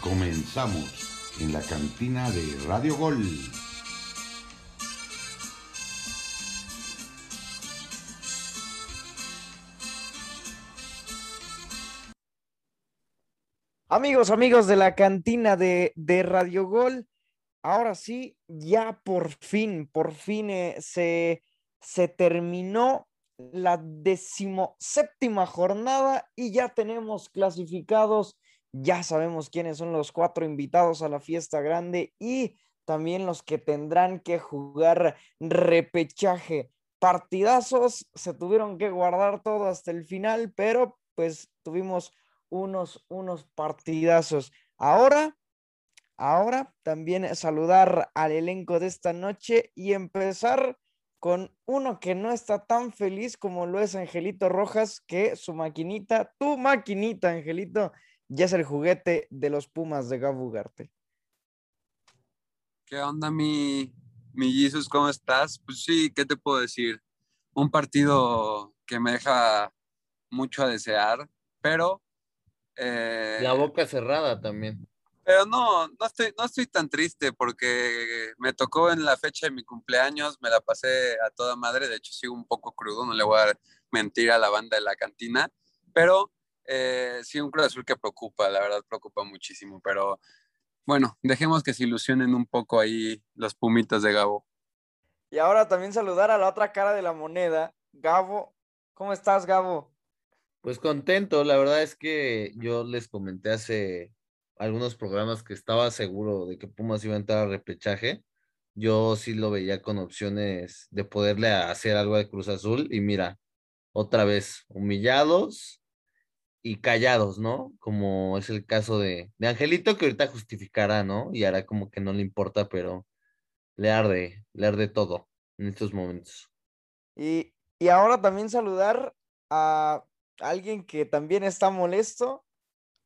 Comenzamos en la cantina de Radio Gol. Amigos, amigos de la cantina de, de Radio Gol, ahora sí, ya por fin, por fin eh, se, se terminó la decimoséptima jornada y ya tenemos clasificados, ya sabemos quiénes son los cuatro invitados a la fiesta grande y también los que tendrán que jugar repechaje. Partidazos, se tuvieron que guardar todo hasta el final, pero pues tuvimos unos, unos partidazos. Ahora, ahora también saludar al elenco de esta noche y empezar con uno que no está tan feliz como lo es Angelito Rojas, que su maquinita, tu maquinita, Angelito, ya es el juguete de los Pumas de Gabo Garte. ¿Qué onda, mi, mi Jesus? ¿Cómo estás? Pues sí, ¿qué te puedo decir? Un partido que me deja mucho a desear, pero eh, la boca cerrada también. Pero no, no estoy, no estoy tan triste porque me tocó en la fecha de mi cumpleaños, me la pasé a toda madre, de hecho sigo un poco crudo, no le voy a mentir a la banda de la cantina, pero eh, sí un Cruz Azul que preocupa, la verdad preocupa muchísimo, pero bueno, dejemos que se ilusionen un poco ahí los pumitas de Gabo. Y ahora también saludar a la otra cara de la moneda, Gabo. ¿Cómo estás, Gabo? Pues contento, la verdad es que yo les comenté hace algunos programas que estaba seguro de que Pumas iba a entrar a repechaje. Yo sí lo veía con opciones de poderle hacer algo de Cruz Azul y mira, otra vez humillados y callados, ¿no? Como es el caso de, de Angelito que ahorita justificará, ¿no? Y hará como que no le importa, pero le arde, le arde todo en estos momentos. Y, y ahora también saludar a alguien que también está molesto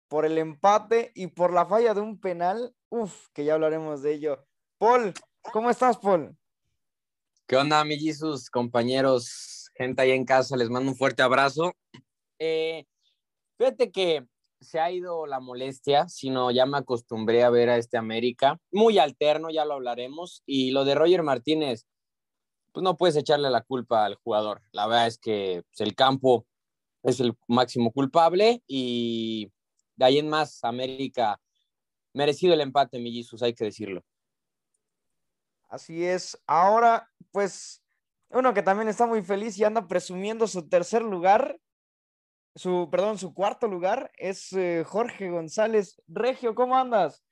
por el empate y por la falla de un penal. Uf, que ya hablaremos de ello. Paul, ¿cómo estás, Paul? ¿Qué onda, mi compañeros, gente ahí en casa? Les mando un fuerte abrazo. Eh, fíjate que se ha ido la molestia, sino ya me acostumbré a ver a este América. Muy alterno, ya lo hablaremos. Y lo de Roger Martínez, pues no puedes echarle la culpa al jugador. La verdad es que pues, el campo es el máximo culpable y de ahí en más América merecido el empate, mi Jesus, hay que decirlo. Así es. Ahora, pues, uno que también está muy feliz y anda presumiendo su tercer lugar, su, perdón, su cuarto lugar, es eh, Jorge González. Regio, ¿cómo andas?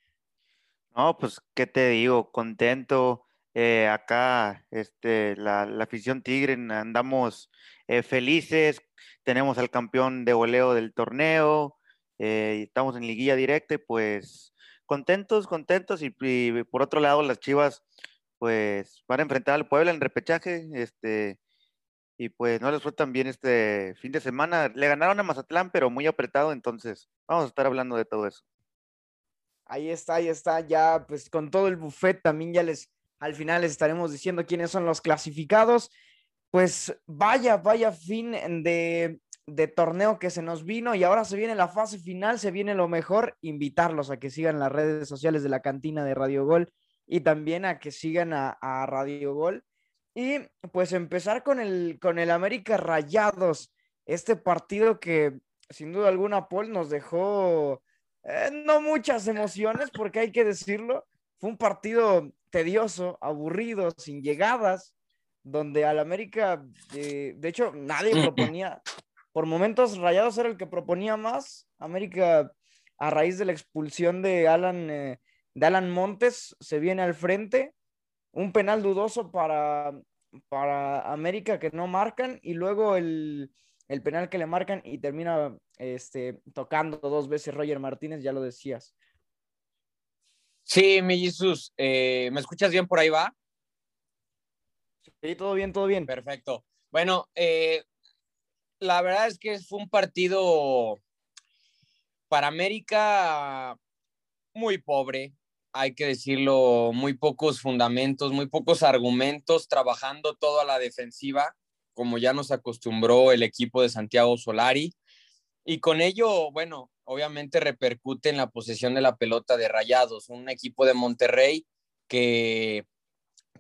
No, pues, ¿qué te digo? Contento. Eh, acá, este, la, la, afición Tigre, andamos eh, felices, tenemos al campeón de goleo del torneo, estamos en liguilla directa y pues contentos, contentos y, por otro lado las Chivas pues van a enfrentar al Puebla en repechaje, este, y pues no les fue tan bien este fin de semana, le ganaron a Mazatlán pero muy apretado, entonces vamos a estar hablando de todo eso. Ahí está, ahí está, ya pues con todo el buffet también ya les, al final les estaremos diciendo quiénes son los clasificados pues vaya, vaya fin de, de torneo que se nos vino y ahora se viene la fase final, se viene lo mejor, invitarlos a que sigan las redes sociales de la cantina de Radio Gol y también a que sigan a, Radio Gol. Y pues empezar con el, con el América Rayados, este partido que sin duda alguna Paul nos dejó eh, no muchas emociones, porque hay que decirlo, fue un partido tedioso, aburrido, sin llegadas, donde al América, eh, de hecho, nadie proponía, por momentos Rayados era el que proponía más, América a raíz de la expulsión de Alan, eh, de Alan Montes se viene al frente, un penal dudoso para, para América que no marcan y luego el, el penal que le marcan y termina este, tocando dos veces Roger Martínez, ya lo decías. Sí, mi Jesús, eh, ¿me escuchas bien por ahí va? Sí, todo bien, todo bien. Perfecto. Bueno, eh, la verdad es que fue un partido para América muy pobre, hay que decirlo, muy pocos fundamentos, muy pocos argumentos, trabajando todo a la defensiva, como ya nos acostumbró el equipo de Santiago Solari. Y con ello, bueno, obviamente repercute en la posesión de la pelota de Rayados, un equipo de Monterrey que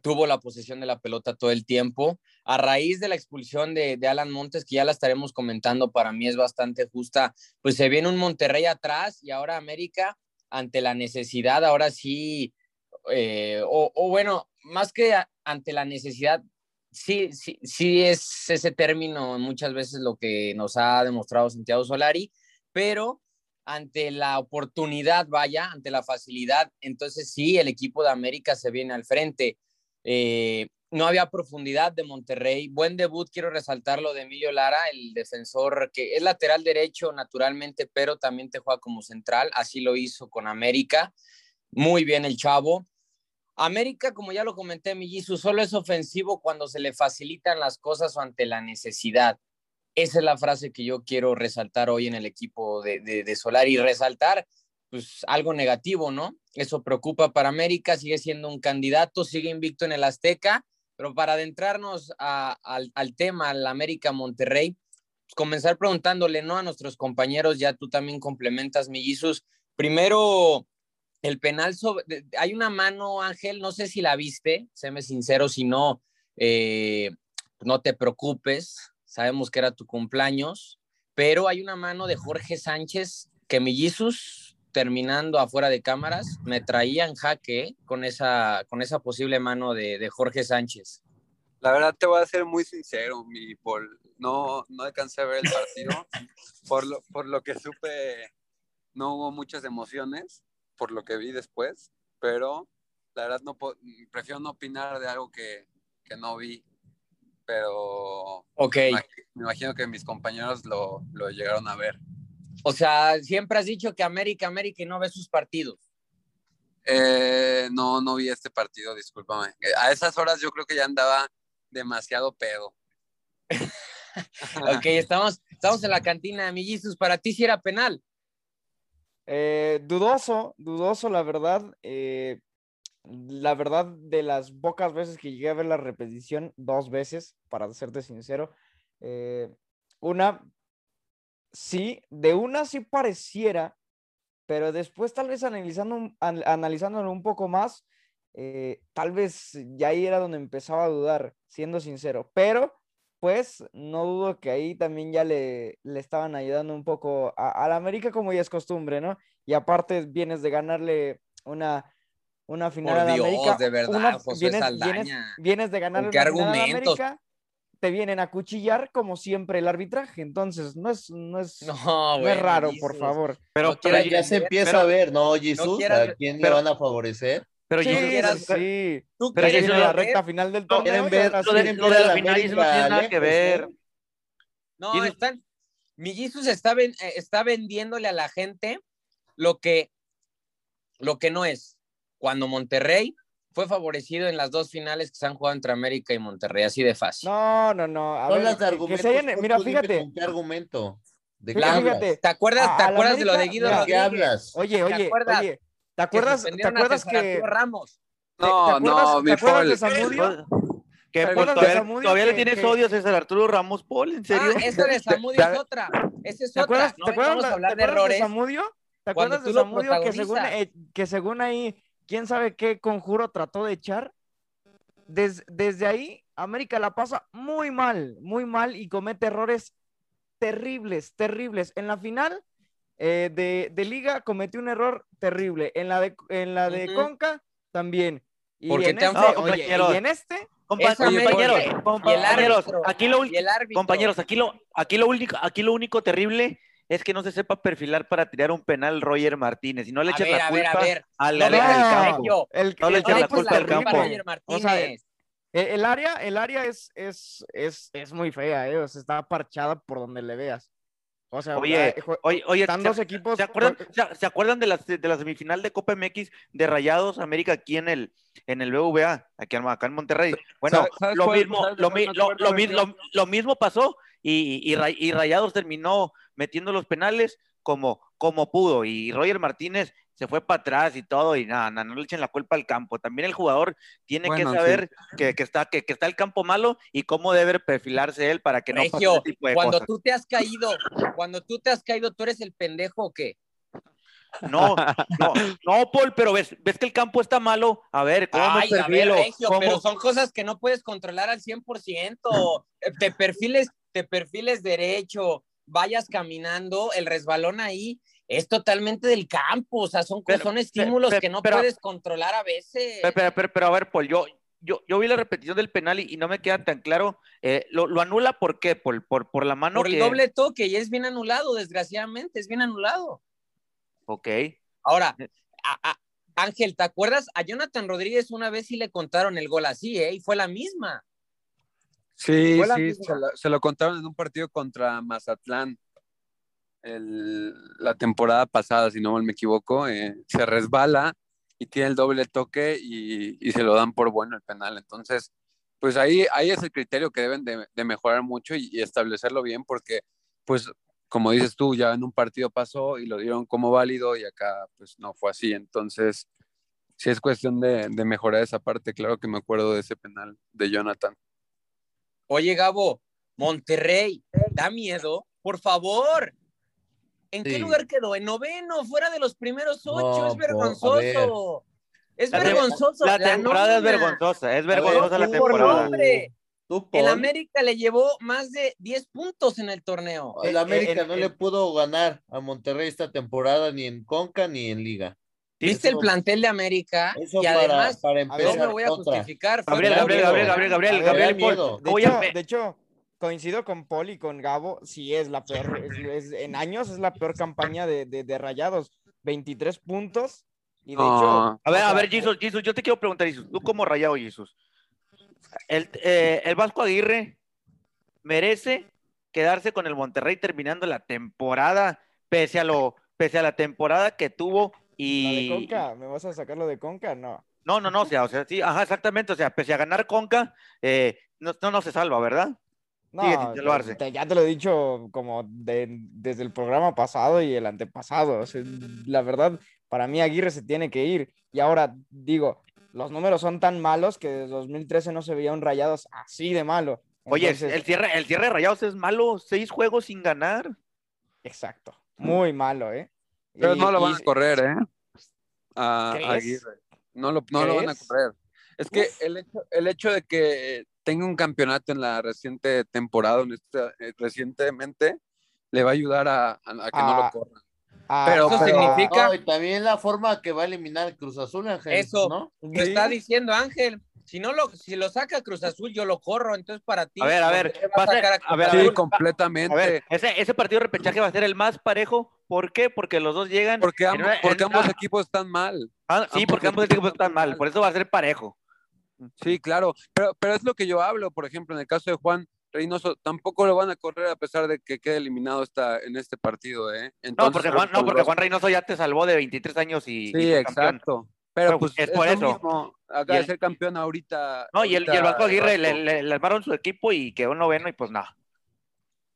tuvo la posesión de la pelota todo el tiempo. A raíz de la expulsión de, de, Alan Montes, que ya la estaremos comentando, para mí es bastante justa, pues se viene un Monterrey atrás y ahora América ante la necesidad, ahora sí, eh, o, bueno, más que ante la necesidad, sí, sí, sí es ese término muchas veces lo que nos ha demostrado Santiago Solari, pero ante la oportunidad, vaya, ante la facilidad, entonces sí, el equipo de América se viene al frente. Eh, no había profundidad de Monterrey. Buen debut, quiero resaltar lo de Emilio Lara, el defensor que es lateral derecho naturalmente, pero también te juega como central. Así lo hizo con América. Muy bien el chavo. América, como ya lo comenté, Millisu, solo es ofensivo cuando se le facilitan las cosas o ante la necesidad. Esa es la frase que yo quiero resaltar hoy en el equipo de, de, de Solar y resaltar pues algo negativo, ¿no? Eso preocupa para América, sigue siendo un candidato, sigue invicto en el Azteca, pero para adentrarnos a, al, al, tema, al América Monterrey, pues comenzar preguntándole, ¿no? A nuestros compañeros, ya tú también complementas, Millizos. Primero, el penal sobre, hay una mano, Ángel, no sé si la viste, séme sincero, si no, eh, no te preocupes, sabemos que era tu cumpleaños, pero hay una mano de Jorge Sánchez que Millizos terminando afuera de cámaras, me traía en jaque con esa, con esa posible mano de, de, Jorge Sánchez. La verdad te voy a ser muy sincero, mi Paul. No, no alcancé a ver el partido. por, lo, por lo que supe, no hubo muchas emociones, por lo que vi después, pero la verdad no prefiero no opinar de algo que, que no vi. Pero okay. me, me imagino que mis compañeros lo, lo llegaron a ver. O sea, siempre has dicho que América, América y no ve sus partidos. Eh, no, no vi este partido, discúlpame. A esas horas yo creo que ya andaba demasiado pedo. ok, estamos, estamos en la cantina de Millizos. ¿Para ti si era penal? Eh, dudoso, dudoso, la verdad. Eh, la verdad, de las pocas veces que llegué a ver la repetición, dos veces, para serte sincero. Eh, una, sí, de una sí pareciera, pero después tal vez analizando, an, analizándolo un poco más, eh, tal vez ya ahí era donde empezaba a dudar, siendo sincero, pero pues no dudo que ahí también ya le, le estaban ayudando un poco a, a, la América como ya es costumbre, ¿no? Y aparte vienes de ganarle una, una final Por a la Dios, América. de verdad, una, José vienes, Saldaña. vienes, vienes de ganarle ¿Con qué una final a la? América, te vienen a cuchillar como siempre el arbitraje, entonces no es, no es, No, no es raro, Jesus. por favor. Pero, No pero, Ya, se empieza pero- a ver, ¿no, Jesús? quieras- ¿A quién pero- le van a favorecer? pero Sí, quieras- sí. ¿Tú Pero viene la ver? recta final del torneo. ¿Quieren y ver, lo de- lo la final América no tiene nada que ver. No, Jesus- están. Mi Jesus está, ven- eh, está vendiéndole a la gente lo que, lo que no es. Cuando Monterrey fue favorecido en las dos finales que se han jugado entre América y Monterrey, así de fácil. No, no, no. A ver, las de que- se hayan- mira, fíjate. ¿Con qué argumento? ¿De qué Fíjate. ¿Te acuerdas, A- ¿te a la acuerdas de lo de Guido mira, ¿De qué Rodríguez? hablas? Oye, ¿Te oye, acuerdas oye. ¿Te Que acuerdas, ¿te que, Arturo Ramos? ¿Te- No, te acuerdas, no, ¿te mi Paul. que ¿Te pues, acuerdas de todavía, Zamudio todavía le tienes que- odio a César Arturo Ramos Paul, ¿en serio? Ah, esa de Zamudio Ya- es otra. Esa es ¿Te otra. acuerdas, No ¿te acuerdas, de- hablar ¿te de acuerdas de errores. Zamudio? ¿Te acuerdas de Zamudio que según, eh, que según ahí, quién sabe qué conjuro trató de echar? Des- desde ahí, América la pasa muy mal, muy mal y comete errores terribles, terribles. En la final eh, de, de Liga cometió un error terrible. En la de, en la de Ujú. Conca también. Y en te han- este, No, oye, compañeros. y en este, Compa- compañeros, compañeros, árbitro, aquí lo, compañeros, aquí lo, aquí lo único, aquí lo único terrible es que no se sepa perfilar para tirar un penal Roger Martínez y no le A eches ver, la a ver, culpa a ver. al campo. No le la culpa al campo. O sea. El, área, el área es, es, es, es muy fea, ¿eh? O sea, está parchada por donde le veas. O sea, Oye, oye, oye, están ¿se- dos equipos. ¿Se acuerdan, se, se acuerdan de, la, de la semifinal de Copa MX de Rayados América aquí en el, en el BVA, aquí en, acá en Monterrey? Bueno, ¿Sabes- sabes lo mismo, lo, lo- lo mismo pasó y, y, Ray- y Rayados terminó metiendo los penales como, como pudo y Roger Martínez se fue para atrás y todo y nada, nada, no le echen la culpa al campo. También el jugador tiene Bueno, que sí. saber que, que está, que, que está el campo malo y cómo debe perfilarse él para que no pase ese tipo de cuando cosas. tú te has caído Cuando tú te has caído, ¿tú eres el pendejo o qué? No, no, no, Paul, pero ves, ves que el campo está malo. A ver, ¿cómo me Ay, a ver? Regio, ¿Cómo? pero son cosas que no puedes controlar al 100%. Eh, Te perfiles, te perfiles derecho, vayas caminando, el resbalón ahí es totalmente del campo, o sea, son, Pero- son estímulos pero- que no puedes controlar a veces. Pero, pero, pero, pero, a ver, Paul, yo, yo, yo vi la repetición del penal y, y no me queda tan claro. Eh, lo, lo anula por qué, Paul? Por, por la mano Por el doble toque y es bien anulado, desgraciadamente, es bien anulado. Ok. Ahora, a- a- Ángel, ¿te acuerdas? A Jonathan Rodríguez una vez sí le contaron el gol así, ¿eh? Y fue la misma. Sí, sí, se lo, se lo contaron en un partido contra Mazatlán el- la temporada pasada, si no mal me equivoco. eh, se resbala y tiene el doble toque y, y se lo dan por bueno el penal. Entonces, pues ahí, ahí es el criterio que deben de, de mejorar mucho y, y establecerlo bien porque, pues, como dices tú, ya en un partido pasó y lo dieron como válido y acá, pues, no fue así. Entonces, sí es cuestión de, de mejorar esa parte. Claro que me acuerdo de ese penal de Jonathan. Oye, Gabo, Monterrey, ¿da miedo? Por favor. ¿En qué lugar quedó? En noveno, fuera de los primeros ocho. No, es po- vergonzoso. Es La vergonzoso. La temporada es vergonzosa, es ver, vergonzosa la tú Por temporada. nombre. Tú, El América le llevó más de 10 puntos en el torneo. el Eh, América eh, no eh, le pudo ganar a Monterrey esta temporada ni en Conca ni en Liga. ¿Viste el plantel de América? Eso y para, además, para no empezar. me voy a otra. justificar. Gabriel, Gabriel. Gabriel, Gabriel, Gabriel, Gabriel, Paul. De a hecho, pe- de hecho, coincido con Paul y con Gabo, sí es la peor, es- es- en años es la peor campaña de, de, de Rayados, 23 puntos, y de No. hecho... A ver, a ver, Jesus, Jesus, yo te quiero preguntar, Jesus, tú como rayado, Jesus, el, eh, el Vasco Aguirre merece quedarse con el Monterrey terminando la temporada, pese a lo, pese a la temporada que tuvo ¿La de y Conca? ¿Me vas a sacar lo de Conca? No. no, no, no, o sea, o sea, sí, ajá, exactamente, o sea, pese a ganar Conca, eh, no, no, no se salva, ¿verdad? No, Sigue te- ya te lo he dicho como de- desde el programa pasado y el antepasado. o sea, la verdad, para mí Aguirre se tiene que ir. Y ahora digo, los números son tan malos que desde 2013 no se veía un Rayados así de malo. Oye, el cierre, el cierre de Rayados es malo, seis juegos sin ganar. Exacto, muy malo, ¿eh? Pero Y- no lo van y- a correr, ¿eh? A. Aguirre. No lo, no lo van a correr. Es que Uf. el hecho, el hecho de que tenga un campeonato en la reciente temporada, en esta- eh, recientemente, le va a ayudar a, a- a que no Ah, lo corran. Ah, Pero- Eso ah, significa- No, y también la forma que va a eliminar Cruz Azul, Ángel. Eso. ¿no? Lo está diciendo Ángel. Si no lo, si lo saca Cruz Azul, yo lo corro. Entonces, para ti, A ver, a ver, va a ser- sacar a a Sí, ver, Azul. completamente. A ver, ese, ese partido de repechaje va a ser el más parejo. ¿Por qué? Porque los dos llegan. porque una- porque en- ambos ah, equipos están mal. ah, sí, ambos porque ambos equipos están mal. mal. Por eso va a ser parejo. Sí, claro. Pero, pero es lo que yo hablo, por ejemplo, en el caso de Juan Reynoso, tampoco lo van a correr a pesar de que quede eliminado esta, en este partido, ¿eh? No, Entonces, porque creo Juan, no, por porque Juan Reynoso ya te salvó de 23 años y, Sí, campeón. exacto. Pero Pero pues es por eso. mismo. Acaba Y de el- ser campeón ahorita. No, y el, y el Vasco Aguirre le, Vasco. le- le armaron su equipo y quedó noveno y pues nada.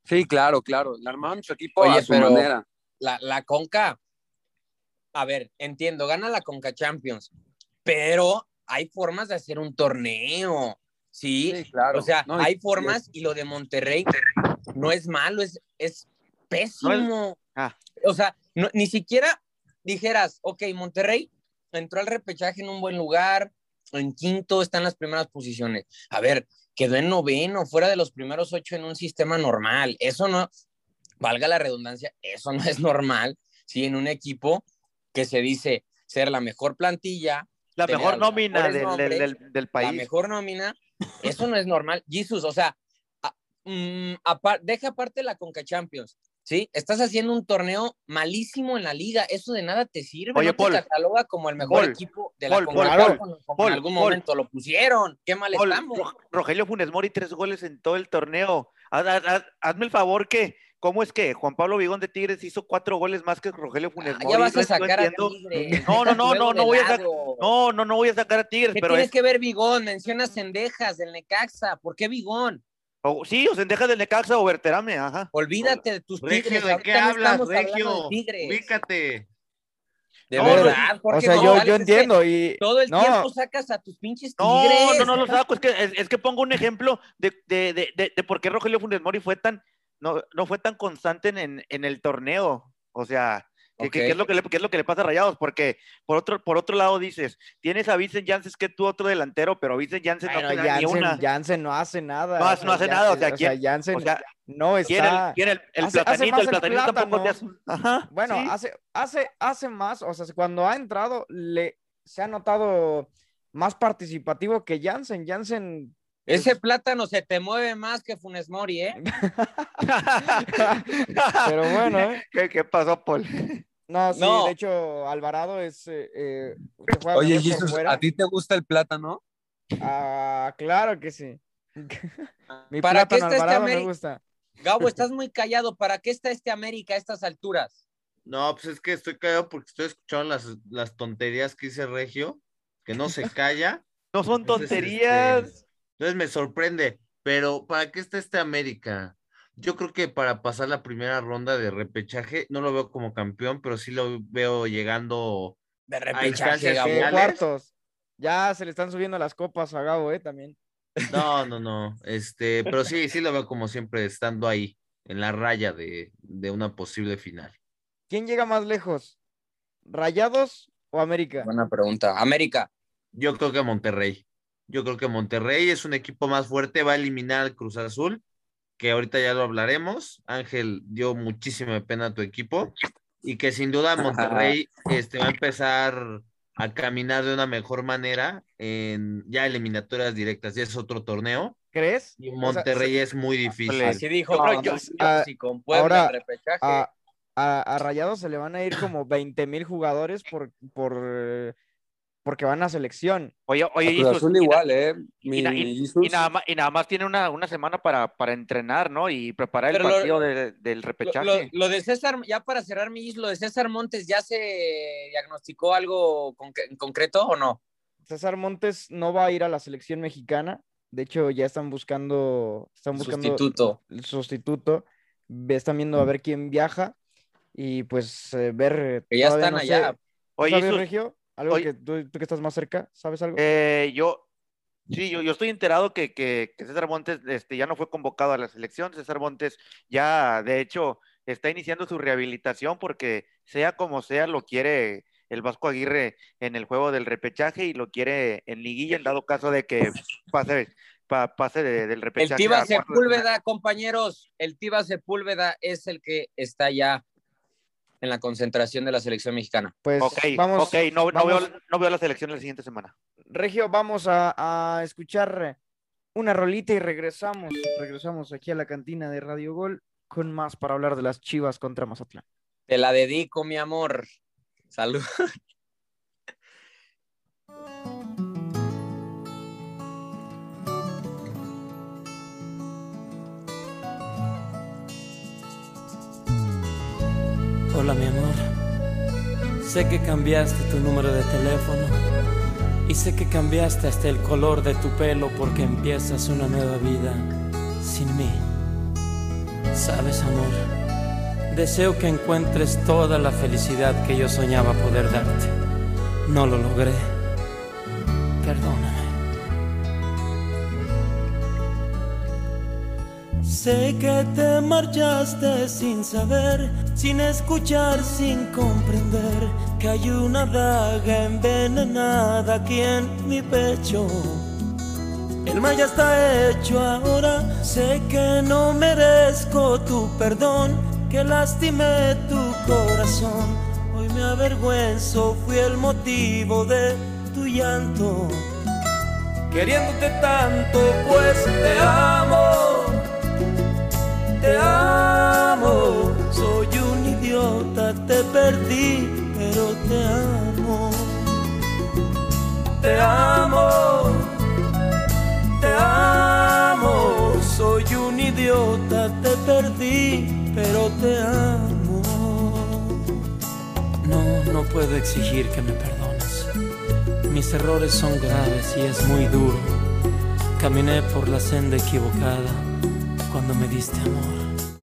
Sí, claro, claro. Le armaron su equipo Oye, a su pero- manera. La, la Conca. A ver, entiendo, gana la Conca Champions. Pero hay formas de hacer un torneo. Sí. Sí, claro. O sea, No, hay formas y lo de Monterrey no es malo, es, es pésimo. Ah. O sea, no- ni siquiera dijeras, ok, Monterrey entró al repechaje en un buen lugar, en quinto está en las primeras posiciones. A ver, quedó en noveno, fuera de los primeros ocho en un sistema normal. Eso no, valga la redundancia, eso no es normal, ¿sí? En un equipo que se dice ser la mejor plantilla, La mejor nómina del, del- nombres, del- del la país. mejor nómina, eso no es normal. Jesus, o sea, a- mm, deja aparte la Conca Champions, ¿sí? Estás haciendo un torneo malísimo en la liga, eso de nada te sirve, Oye, no Paul, te cataloga como el mejor Paul, equipo de la Paul, Conca Paul, como, como Paul, en algún Paul. momento lo pusieron. Qué mal estamos. Ro- Rogelio Funes Mori, tres goles en todo el torneo. Haz- haz- haz- hazme el favor que, ¿cómo es que Juan Pablo Vigón de Tigres hizo cuatro goles más que Rogelio Funes Ah, Mori? ya vas a sacar a. Tigres. No, no, no, no, no voy a. No, no, no voy a sacar a Tigres, ¿Qué pero tienes es... que ver Vigón? Mencionas Cendejas del Necaxa. ¿Por qué Vigón? O- sí, o Sendejas del Necaxa o Berterame, ajá. Olvídate de tus Regio, Tigres. ¿de qué no hablas, Regio? Ubícate. De No, verdad, O Jorge sea, yo, yo entiendo y... Todo el no, tiempo sacas a tus pinches No, Tigres. no, no lo saco, es que, es, es que pongo un ejemplo de, de, de, de, de por qué Rogelio Funes Mori fue tan, no, no fue tan constante en, en el torneo. O sea, ¿Qué, Ok. qué- qué es lo que le, qué es lo que le pasa a Rayados? Porque por otro, por otro lado dices, tienes a Vincent Janssen que tú otro delantero, pero Vincent Janssen no te da ni una. Jansen no hace nada. No hace- no hace nada, o sea, ¿quién- O sea, no ¿quién el, está. quién el, el hace- hace platanito? más el el platanito tampoco te hace. Ajá. Bueno, sí. hace, hace, hace más, o sea, cuando ha entrado, le, se ha notado más participativo que Jansen. Jansen, Ese plátano se te mueve más que Funes Mori, ¿eh? pero bueno, ¿eh? ¿Qué, qué pasó, Paul? No, sí, No. de hecho, Alvarado es. eh, eh, Oye, Jesus. ¿a ti te gusta el plátano? Ah, claro que sí. Mi ¿Para qué plátano está este me América? gusta. Gabo, estás muy callado. ¿Para qué está este América a estas alturas? No, pues es que estoy callado porque estoy escuchando las, las tonterías que dice Regio, que no se calla. No son Entonces, tonterías. este, Entonces me sorprende, pero ¿para qué está este América? Yo creo que para pasar la primera ronda de repechaje, no lo veo como campeón, pero sí lo veo llegando. De repechaje, finales. cuartos. Ya se le están subiendo las copas a Gabo, ¿eh? También. No, no, no. Este, pero sí, sí lo veo como siempre estando ahí, en la raya de, de una posible final. ¿Quién llega más lejos? ¿Rayados o América? Buena pregunta. América. Yo creo que Monterrey. Yo creo que Monterrey es un equipo más fuerte, va a eliminar al Cruz Azul, que ahorita ya lo hablaremos. Ángel dio muchísima pena a tu equipo y que sin duda Monterrey este, va a empezar a caminar de una mejor manera en ya eliminatorias directas. Ya es otro torneo ¿Crees? y O sea, Monterrey es muy difícil. Así dijo. No, yo- si con Puebla ahora, a, a, a Rayados se le van a ir como 20 mil jugadores por, por, porque van a selección. Oye, oye, Jesus, Azul y igual, ¿eh? Mi, y na- mi Jesus. Y nada más, y nada más tiene una, una semana para, para entrenar, ¿no? Y preparar el lo- partido de- del repechaje. lo- lo de César, ya para cerrar mi lo de César Montes, ¿ya se diagnosticó algo con- en concreto o no? César Montes no va a ir a la selección mexicana. De hecho, ya están buscando, están buscando Sustituto. el sustituto. Están viendo a ver quién viaja y pues eh, ver. Que ya están no allá. sé. Oye, ¿Sabes, Jesus, Regio? Algo oye- que tú, tú que estás más cerca, ¿sabes algo? Eh, yo, sí, yo, yo estoy enterado que, que, que César Montes este, ya no fue convocado a la selección. César Montes ya, de hecho, está iniciando su rehabilitación porque sea como sea, lo quiere el Vasco Aguirre en el juego del repechaje y lo quiere en liguilla en dado caso de que pase, pa- pase de- del El repechaje. Tiva a cuartos de final. Sepúlveda, compañeros, el Tiva Sepúlveda es el que está ya en la concentración de la selección mexicana. Pues vamos, ok, no, veo, no veo la selección la siguiente semana. Regio, vamos a, a escuchar una rolita y regresamos. Regresamos aquí a la cantina de Radio Gol con más para hablar de las Chivas contra Mazatlán. Te la dedico, mi amor. Salud. Hola mi amor, sé que cambiaste tu número de teléfono y sé que cambiaste hasta el color de tu pelo porque empiezas una nueva vida sin mí. Sabes amor, deseo que encuentres toda la felicidad que yo soñaba poder darte. No lo logré. Perdóname. Sé que te marchaste sin saber, sin escuchar, sin comprender que hay una daga envenenada aquí en mi pecho. El mal ya está hecho ahora, sé que no merezco tu perdón, que lastimé tu corazón. Hoy me avergüenzo, fui el motivo de tu llanto. Queriéndote tanto, pues te amo te amo. Soy un idiota, te perdí, pero te amo. Te amo, te amo. Soy un idiota, te perdí, pero te amo. No, no puedo exigir que me perdones. Mis errores son graves y es muy duro. Caminé por la senda equivocada cuando me diste amor.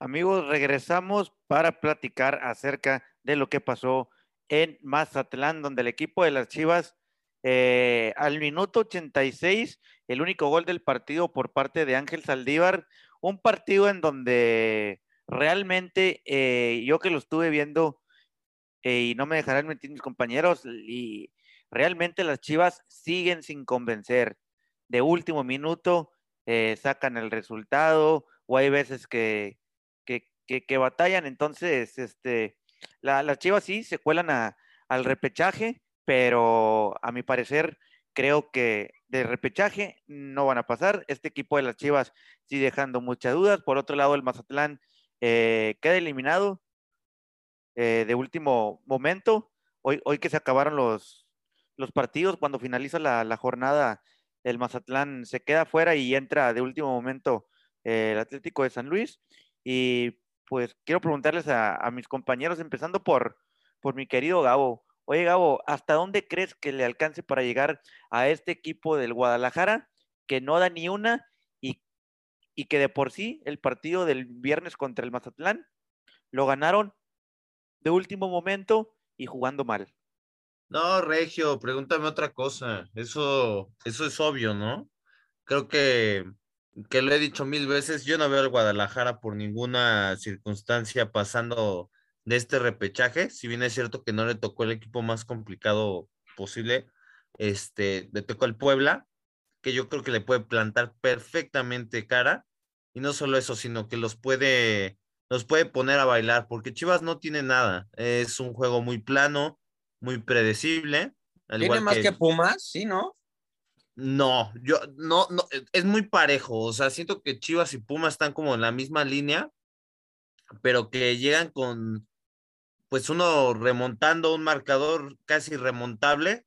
Amigos, regresamos para platicar acerca de lo que pasó en Mazatlán, donde el equipo de las Chivas Eh, al minuto 86, el único gol del partido por parte de Ángel Saldívar, un partido en donde realmente eh, yo que lo estuve viendo eh, y no me dejarán mentir mis compañeros, y realmente las Chivas siguen sin convencer. De último minuto eh, sacan el resultado o hay veces que, que, que, batallan, entonces este, la, las Chivas sí se cuelan a, al repechaje, pero a mi parecer creo que de repechaje no van a pasar. Este equipo de las Chivas sigue dejando muchas dudas. Por otro lado, el Mazatlán eh, queda eliminado eh, de último momento. Hoy, hoy que se acabaron los, los partidos, cuando finaliza la, jornada, el Mazatlán se queda fuera y entra de último momento eh, el Atlético de San Luis. Y pues quiero preguntarles a, a mis compañeros, empezando por, por mi querido Gabo. Oye, Gabo, ¿hasta dónde crees que le alcance para llegar a este equipo del Guadalajara que no da ni una y, y, que de por sí el partido del viernes contra el Mazatlán lo ganaron de último momento y jugando mal? No, Regio, pregúntame otra cosa. Eso, eso es obvio, ¿no? Creo que, que lo he dicho mil veces. Yo no veo al Guadalajara por ninguna circunstancia pasando de este repechaje, si bien es cierto que no le tocó el equipo más complicado posible, este, le tocó al Puebla, que yo creo que le puede plantar perfectamente cara, y no solo eso, sino que los puede, los puede poner a bailar, porque Chivas no tiene nada, es un juego muy plano, muy predecible. Al ¿Tiene más que... que Pumas? Sí, ¿no? No, yo no, no, es muy parejo, o sea, siento que Chivas y Pumas están como en la misma línea, pero que llegan con, pues uno remontando un marcador casi remontable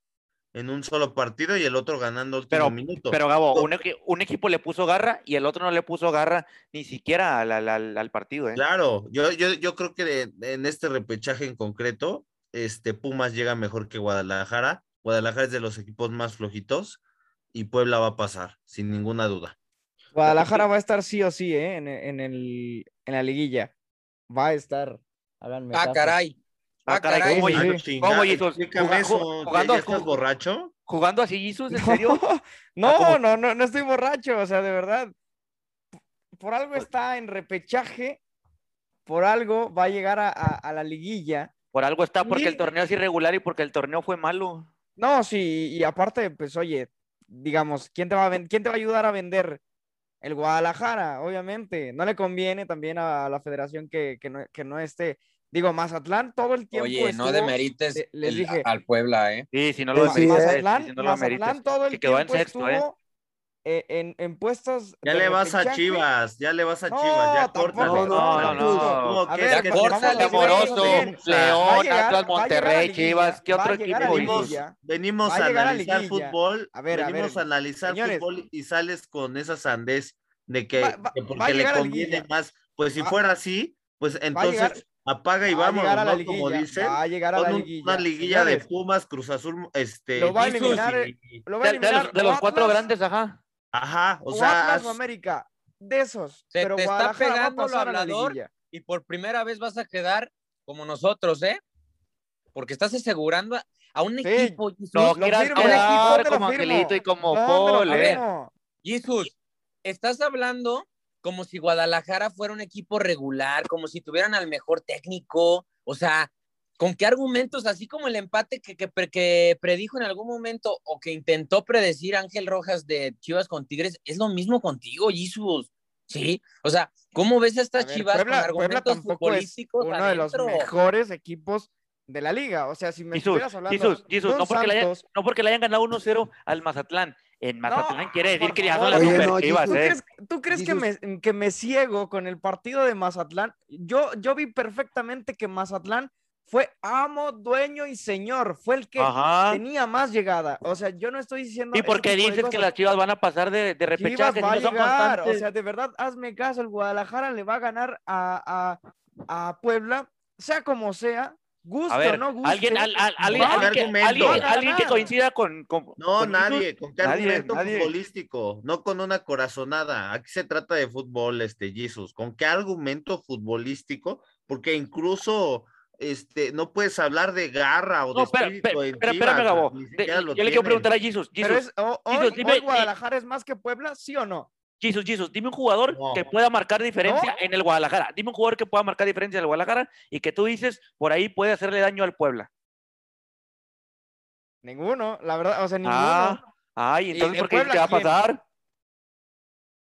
en un solo partido y el otro ganando el último pero, minuto. Pero Gabo, un, un, equipo le puso garra y el otro no le puso garra ni siquiera al, al, al partido. ¿eh? Claro, yo, yo, yo creo que de, en este repechaje en concreto, este Pumas llega mejor que Guadalajara. Guadalajara es de los equipos más flojitos y Puebla va a pasar, sin ninguna duda. Guadalajara va a estar sí o sí, ¿eh? en, en, el, en la liguilla. Va a estar. Háganme ah, caray. Ah, caray. ¿Cómo, sí. ¿Cómo Jesus? Jugando, jugando, ¿Ya estás borracho? ¿Jugando así, Jesus? ¿En serio? no, no, no, no estoy borracho, o sea, de verdad. Por algo está en repechaje, por algo va a llegar a, a, a la liguilla. Por algo está, porque el torneo es irregular y porque el torneo fue malo. No, sí, y aparte, pues oye, digamos, ¿quién te va a, quién te va a ayudar a vender? El Guadalajara, obviamente. No le conviene también a la federación que, que, no, que no esté. Digo, Mazatlán todo el tiempo. Oye, estuvo, no demerites le, les el, dije, al Puebla, ¿eh? Sí, si no lo sí, Mazatlán, si no lo Mazatlán todo el que quedó tiempo en sexto, estuvo ¿eh? En, en, puestos. Ya le vas a Chivas, ya le vas a Chivas, ya corta. No, no, no, no. Ya corta el amoroso. León, Atlas, Monterrey, Chivas, ¿qué otro equipo? Venimos, venimos a analizar fútbol, venimos a analizar fútbol y sales con esa sandez de que, va, va, que porque le conviene más. Pues si va, fuera así, pues entonces apaga y vamos, ¿no? Como dice, va a llegar a la liguilla. una liguilla Señores, de Pumas, Cruz Azul, este. Lo va a eliminar. Y, lo va a eliminar de, de, los, de los cuatro grandes, ajá. Ajá, o, o sea. América, de esos. Se pero te está pegando el hablador y por primera vez vas a quedar como nosotros, ¿eh? Porque estás asegurando a, a un sí. equipo. No quieras quedar como. Angelito y como No, Paul, ¿eh? Jesús, estás hablando como si Guadalajara fuera un equipo regular, como si tuvieran al mejor técnico, o sea, ¿con qué argumentos? Así como el empate que, que, que, predijo en algún momento o que intentó predecir Ángel Rojas de Chivas con Tigres, es lo mismo contigo, Jesús. Sí, o sea, ¿cómo ves a estas A ver, Chivas Puebla- con argumentos futbolísticos Uno de los mejores equipos de la liga. O sea, si me Jesús, estuvieras hablando Jesús, Jesús, de un no porque, le hayan, Santos, no porque le hayan ganado 1-0 al Mazatlán. En Mazatlán No, quiere decir que ya son las Oye, super no, chivas, ¿Tú ¿eh? crees, tú crees que, me, que me ciego con el partido de Mazatlán? Yo, yo vi perfectamente que Mazatlán fue amo, dueño y señor. Fue el que Ajá. tenía más llegada. O sea, yo no estoy diciendo. ¿Y por qué dices que las chivas van a pasar de, de Chivas repechaje si va a no son llegar, o sea, de verdad, hazme caso, el Guadalajara le va a ganar a, a, a Puebla, sea como sea, guste a ver, o no guste. alguien, al- al- alguien, alguien que, alguien- alguien coincida con, con- No, con nadie, Jesús? con qué Nadie, argumento nadie. futbolístico, no con una corazonada. Aquí se trata de fútbol, este Jesus. ¿Con qué argumento futbolístico? Porque incluso este, no puedes hablar de garra o No, de espera, espíritu espera, espera, espérame, Gabo. De- yo le quiero preguntar a Jesus. Jesus, es, o- hoy, Jesus, dime, hoy y- Guadalajara es más que Puebla, ¿sí o no? Jesus, Jesus, dime un jugador No. que pueda marcar diferencia en el Guadalajara. Dime un jugador que pueda marcar diferencia en el Guadalajara y que tú dices por ahí puede hacerle daño al Puebla. Ninguno, la verdad, o sea, ninguno. Ah, ay, ¿Y entonces ¿por qué Puebla qué va a quién? pasar?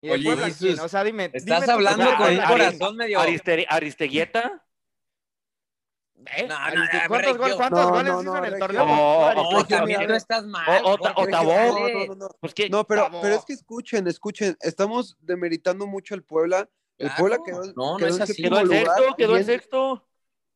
¿Y de Oye, Puebla quién? O sea, dime. Estás dime hablando con un ¿quién? corazón medio. Ariste- Aristeguieta. ¿Eh? No, no, Ariste- no, ¿Cuántos, No, goles no, hizo no, en el torneo? No, también- tú estás mal. o-. No, no, no, no. Pues No, pero, pero es que escuchen, escuchen, estamos demeritando mucho al Puebla. El. Puebla quedó, No, no quedó en sexto, quedó el viene- sexto.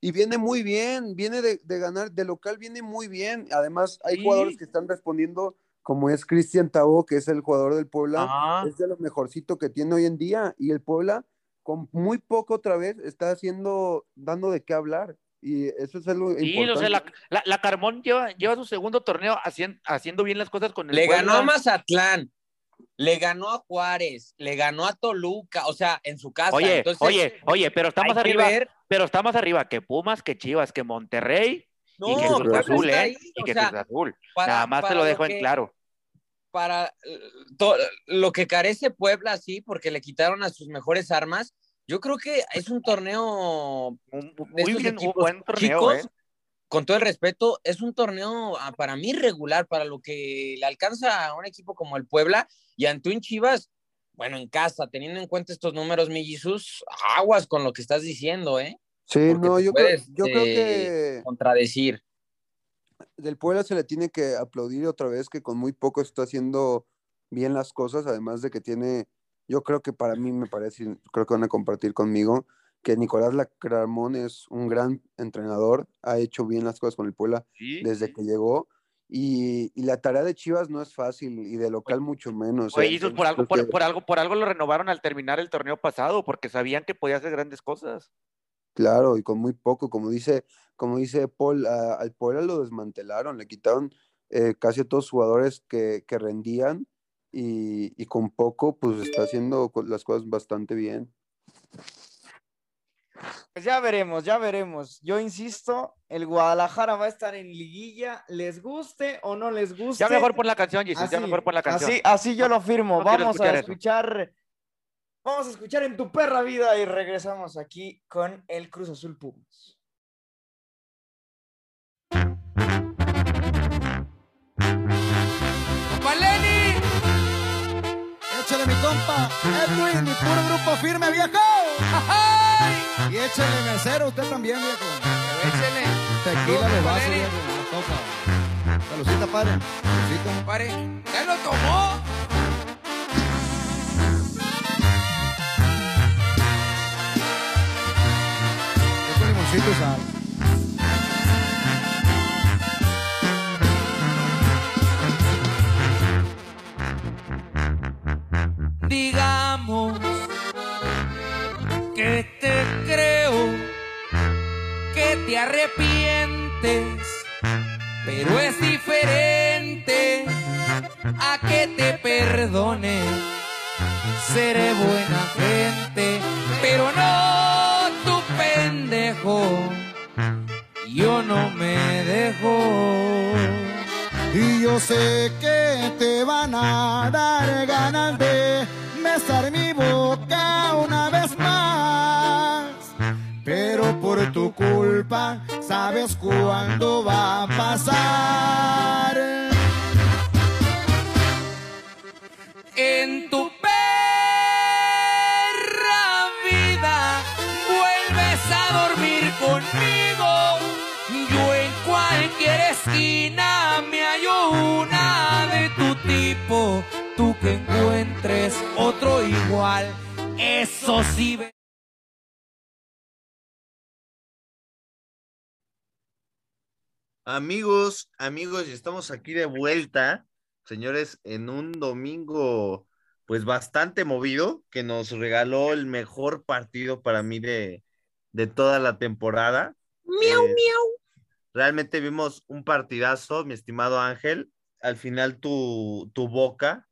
Y viene muy bien, viene de, de ganar, de local viene muy bien. Además, hay Sí. jugadores que están respondiendo, como es Cristian Tabo, que es el jugador del Puebla, Ajá. es de lo mejorcito que tiene hoy en día. Y el Puebla, con muy poco otra vez, está haciendo, dando de qué hablar. Y eso es algo Sí, importante. o sea, la, la, la Carmón lleva, lleva su segundo torneo haciendo, haciendo bien las cosas con el Le Puebla. ganó a Mazatlán, le ganó a Juárez, le ganó a Toluca, o sea, en su casa. Oye, Entonces, oye, oye, pero que arriba, ver- pero está más arriba que Pumas, que Chivas, que Monterrey No, y que Cruz Azul, ¿eh? ahí, Y que sea, Cruz Azul. para- Nada más te lo dejo en que- claro. Para eh, to- lo que carece Puebla, sí, porque le quitaron a sus mejores armas. Yo creo que es un torneo Muy bien, un equipos buen torneo, chicos, ¿eh? con todo el respeto, es un torneo ah, para mí regular, para lo que le alcanza a un equipo como el Puebla y ante un Chivas, bueno, en casa, teniendo en cuenta estos números, mi Jesús, aguas con lo que estás diciendo, ¿eh? Sí, porque no, yo, creo, puedes, yo creo eh, que Contradecir. del Puebla se le tiene que aplaudir otra vez que con muy poco está haciendo bien las cosas, además de que tiene, yo creo que para mí me parece, creo que van a compartir conmigo, que Nicolás Lacramón es un gran entrenador, ha hecho bien las cosas con el Puebla Sí, desde que llegó. Y, y la tarea de Chivas no es fácil y de local mucho menos. Oye, ¿eh? Jesús, por algo, por algo, por algo lo renovaron al terminar el torneo pasado, porque sabían que podía hacer grandes cosas. Claro, y con muy poco, como dice, como dice Paul, a- al Puebla lo desmantelaron, le quitaron eh, casi a todos los jugadores que, que rendían y, y con poco, pues está haciendo las cosas bastante bien. Pues ya veremos, ya veremos. Yo insisto, el Guadalajara va a estar en liguilla, les guste o no les guste. Ya mejor pon la canción, Jesús, ya Así, mejor pon la canción. Así, así yo lo firmo. no vamos a escuchar eso. escuchar. Vamos a escuchar en tu perra vida y regresamos aquí con el Cruz Azul Pumas. ¡Valeni! Échale mi compa, Edwin, mi puro grupo firme, viejo. Y échale mesero usted también, viejo. Échele. Tequila de vaso, viejo. Toca. Saludcita, padre. Saludcita. Pare, ¿ya lo tomó? Con limoncito y sal. Digamos que te creo, que te arrepientes, pero es diferente a que te perdone. Seré buena gente, pero no tu pendejo. Yo no me dejo. Y yo sé que te van a dar ganas de besar mi boca una vez más. Pero por tu culpa, sabes cuándo va a pasar. En tu perra vida vuelves a dormir conmigo. Yo en cualquier esquina me hallo una de tu tipo. Tú que encuentres otro igual, eso sí. Amigos, amigos, y estamos aquí de vuelta, señores, en un domingo pues bastante movido, que nos regaló el mejor partido para mí de, de toda la temporada. Miau, miau. Realmente vimos un partidazo, mi estimado Ángel. Al final tu, tu boca,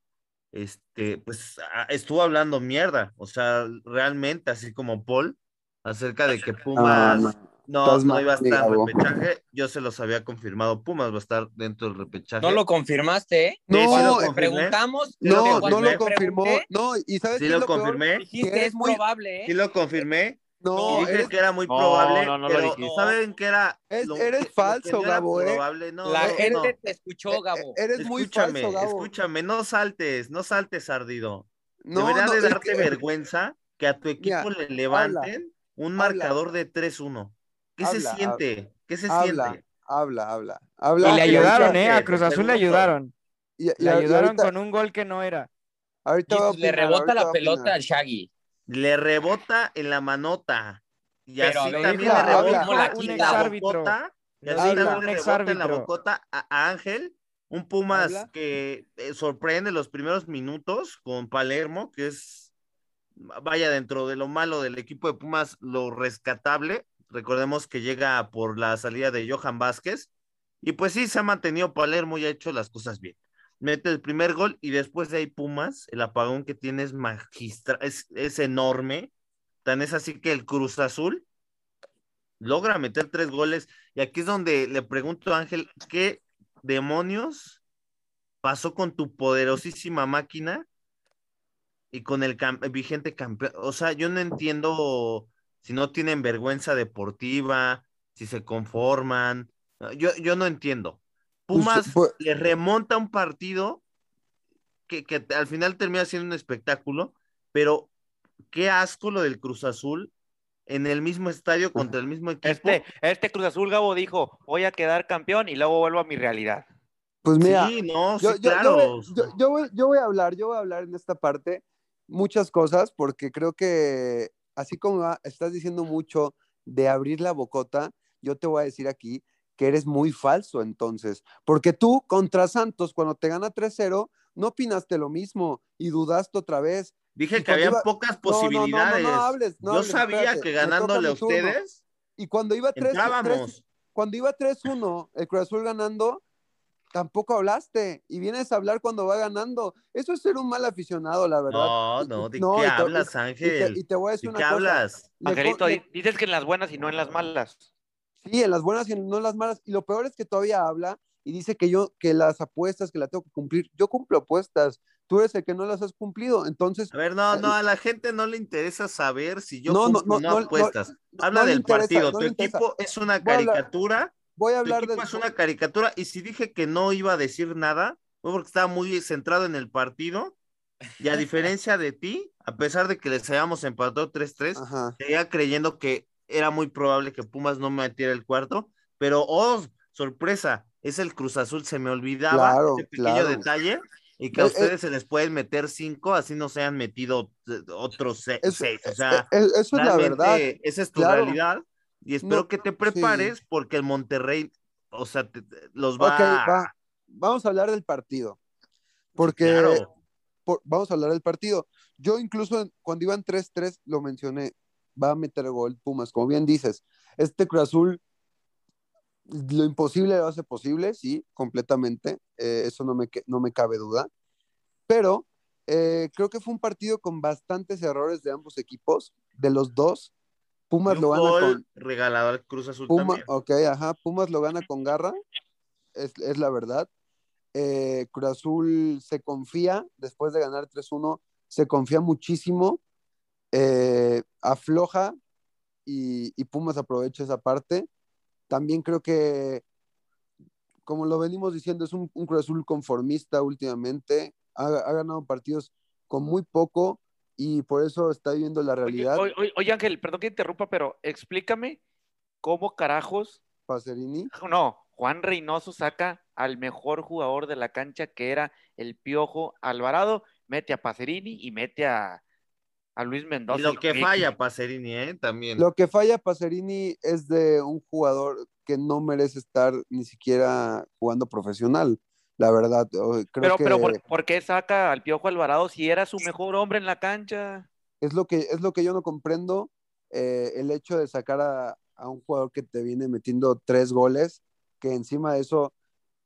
este, pues a- estuvo hablando mierda, o sea, realmente, así como Paul, acerca de que Ah, Pumas no. No, iba a estar en repechaje. Yo se los había confirmado. Pumas va a estar dentro del repechaje. No lo confirmaste, ¿eh? No, eh, preguntamos, No, no lo confirmó. pregunté, No, y ¿sabes Sí qué es lo lo confirmé. Dijiste, es muy- probable, Sí ¿eh? lo confirmé. No, y dije eres, que era muy No, probable. no, no lo pero dijiste. ¿saben qué era? Es- lo- eres lo que falso, no era Gabo, ¿eh? probable? No, La gente no. te escuchó, Gabo. Eh, eres muy escúchame, falso, Gabo. escúchame, no saltes, no saltes, ardido. No, Debería no, de es darte que- vergüenza que a tu equipo Mira, le levanten un habla. marcador de 3-1. ¿Qué se Habla, siente? ¿Qué se Habla, siente? habla, habla. Y habla le que ayudaron, ¿eh? A Cruz Azul le ayudaron. Y, y- Le y ayudaron ahorita, con un gol que no era. ahorita le rebota ahorita la pelota al Shaggy. Le rebota en la manota. Y Pero así también le rebota la bocota. Y así también le rebota en la bocota a a Ángel. Un Pumas Habla. que eh, sorprende los primeros minutos con Palermo, que es, vaya, dentro de lo malo del equipo de Pumas, lo rescatable. Recordemos que llega por la salida de Johan Vázquez. Y pues sí, se ha mantenido Palermo y ha hecho las cosas bien. Mete el primer gol y después de ahí Pumas, el apagón que tiene es magistral, es, es enorme. Tan es así que el Cruz Azul logra meter tres goles. Y aquí es donde le pregunto a Ángel, ¿qué demonios pasó con tu poderosísima máquina y con el vigente campeón? O sea, yo no entiendo si no tienen vergüenza deportiva, si se conforman. Yo, yo no entiendo. Pues, Pumas pues- le remonta un partido que, que al final termina siendo un espectáculo, pero qué asco lo del Cruz Azul en el mismo estadio contra el mismo equipo. Este, este Cruz Azul, Gabo, dijo, voy a quedar campeón y luego vuelvo a mi realidad. Pues mira, sí, no, yo, sí, yo- yo claro. voy, yo- yo voy- yo voy a hablar, yo voy a hablar en esta parte muchas cosas, porque creo que así como va- estás diciendo mucho de abrir la bocota, yo te voy a decir aquí que eres muy falso entonces, porque tú contra Santos, cuando te gana 3-0, no opinaste lo mismo y dudaste otra vez. Dije y que había iba- pocas No, no, no, no, no, posibilidades. hables, no Yo hables, sabía espérate, que ganándole a ustedes, Y cuando iba 3 entrábamos. cuando iba 3-1, el Cruz Azul ganando, tampoco hablaste. Y vienes a hablar cuando va ganando. Eso es ser un mal aficionado, la verdad. No, no, ¿de no, qué y te- hablas, y- y te- Ángel? Y te voy a decir ¿De una qué cosa. hablas? Le Angelito, le- di- dices que en las buenas y no en las malas. Sí, en las buenas y en- no en las malas. Y lo peor es que todavía habla y dice que yo, que las apuestas, que la tengo que cumplir. Yo cumplo apuestas. Tú eres el que no las has cumplido. Entonces, A ver, no, no, a la gente no le interesa saber si yo No, cumplo no, no, no, apuestas. Habla del interesa, partido. tu equipo es una Voy a hablar- caricatura. voy a Tu hablar equipo de. es una caricatura. Y si dije que no iba a decir nada, fue porque estaba muy centrado en el partido. Y a diferencia de ti, a pesar de que les hayamos empatado 3-3, Ajá. seguía creyendo que era muy probable que Pumas no metiera el cuarto, pero oh, sorpresa, es el Cruz Azul, se me olvidaba Claro, ese pequeño claro. detalle y que a Eh, eh, ustedes se les pueden meter cinco, así no se han metido eh, otros se- Es- seis, o sea, Eh, eso es la verdad. esa es tu Claro. realidad y espero No, que te prepares porque el Monterrey, o sea, te- te- los va, va. Vamos a hablar del partido. Porque claro. por- vamos a hablar del partido. Yo incluso cuando iban 3-3 lo mencioné, va a meter gol Pumas, como bien dices. Este Cruz Azul, lo imposible lo hace posible, sí, completamente. eh, eso no me, no me cabe duda. Pero eh, creo que fue un partido con bastantes errores de ambos equipos, de los dos. Pumas un lo gana gol con, regalado al Cruz Azul Puma, también. ok, ajá, Pumas lo gana con garra, es, es la verdad. Eh, Cruz Azul se confía, después de ganar 3-1, se confía muchísimo, eh, afloja y, y Pumas aprovecha esa parte. También creo que, como lo venimos diciendo, es un, un Cruz Azul conformista últimamente, ha, ha ganado partidos con muy poco y por eso está viviendo la realidad. oye, oye, oye, Ángel, perdón que interrumpa, pero explícame cómo carajos, Pacerini. no, Juan Reynoso saca al mejor jugador de la cancha que era el Piojo Alvarado, mete a Pacerini y mete a, a Luis Mendoza. Y lo que falla Pacerini, ¿eh? También. Lo que falla Pacerini es de un jugador que no merece estar ni siquiera jugando profesional, la verdad. Creo Pero, que pero ¿por, por qué saca al Piojo Alvarado si era su mejor hombre en la cancha? es, lo que, es lo que yo no comprendo, eh, el hecho de sacar a, a un jugador que te viene metiendo tres goles, que encima de eso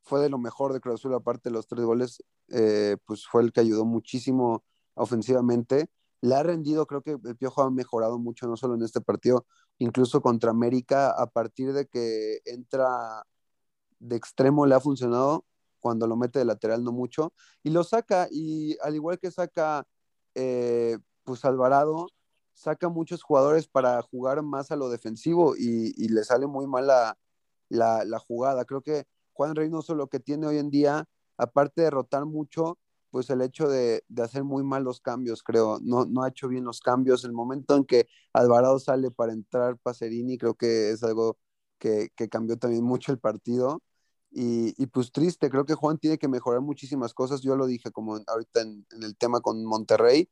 fue de lo mejor de Cruz Azul, aparte de los tres goles, eh, pues fue el que ayudó muchísimo ofensivamente. Le ha rendido, creo que el Piojo ha mejorado mucho, no solo en este partido, incluso contra América, a partir de que entra de extremo le ha funcionado, cuando lo mete de lateral no mucho, y lo saca, y al igual que saca eh, pues Alvarado, saca muchos jugadores para jugar más a lo defensivo y, y le sale muy mal la, la, la, jugada. Creo que Juan Reynoso lo que tiene hoy en día, aparte de rotar mucho, pues el hecho de, de, hacer muy mal los cambios, creo, no, no ha hecho bien los cambios. El momento en que Alvarado sale para entrar Pacerini, creo que es algo que, que cambió también mucho el partido. Y, y, pues triste, creo que Juan tiene que mejorar muchísimas cosas. Yo lo dije como ahorita en, el tema con Monterrey.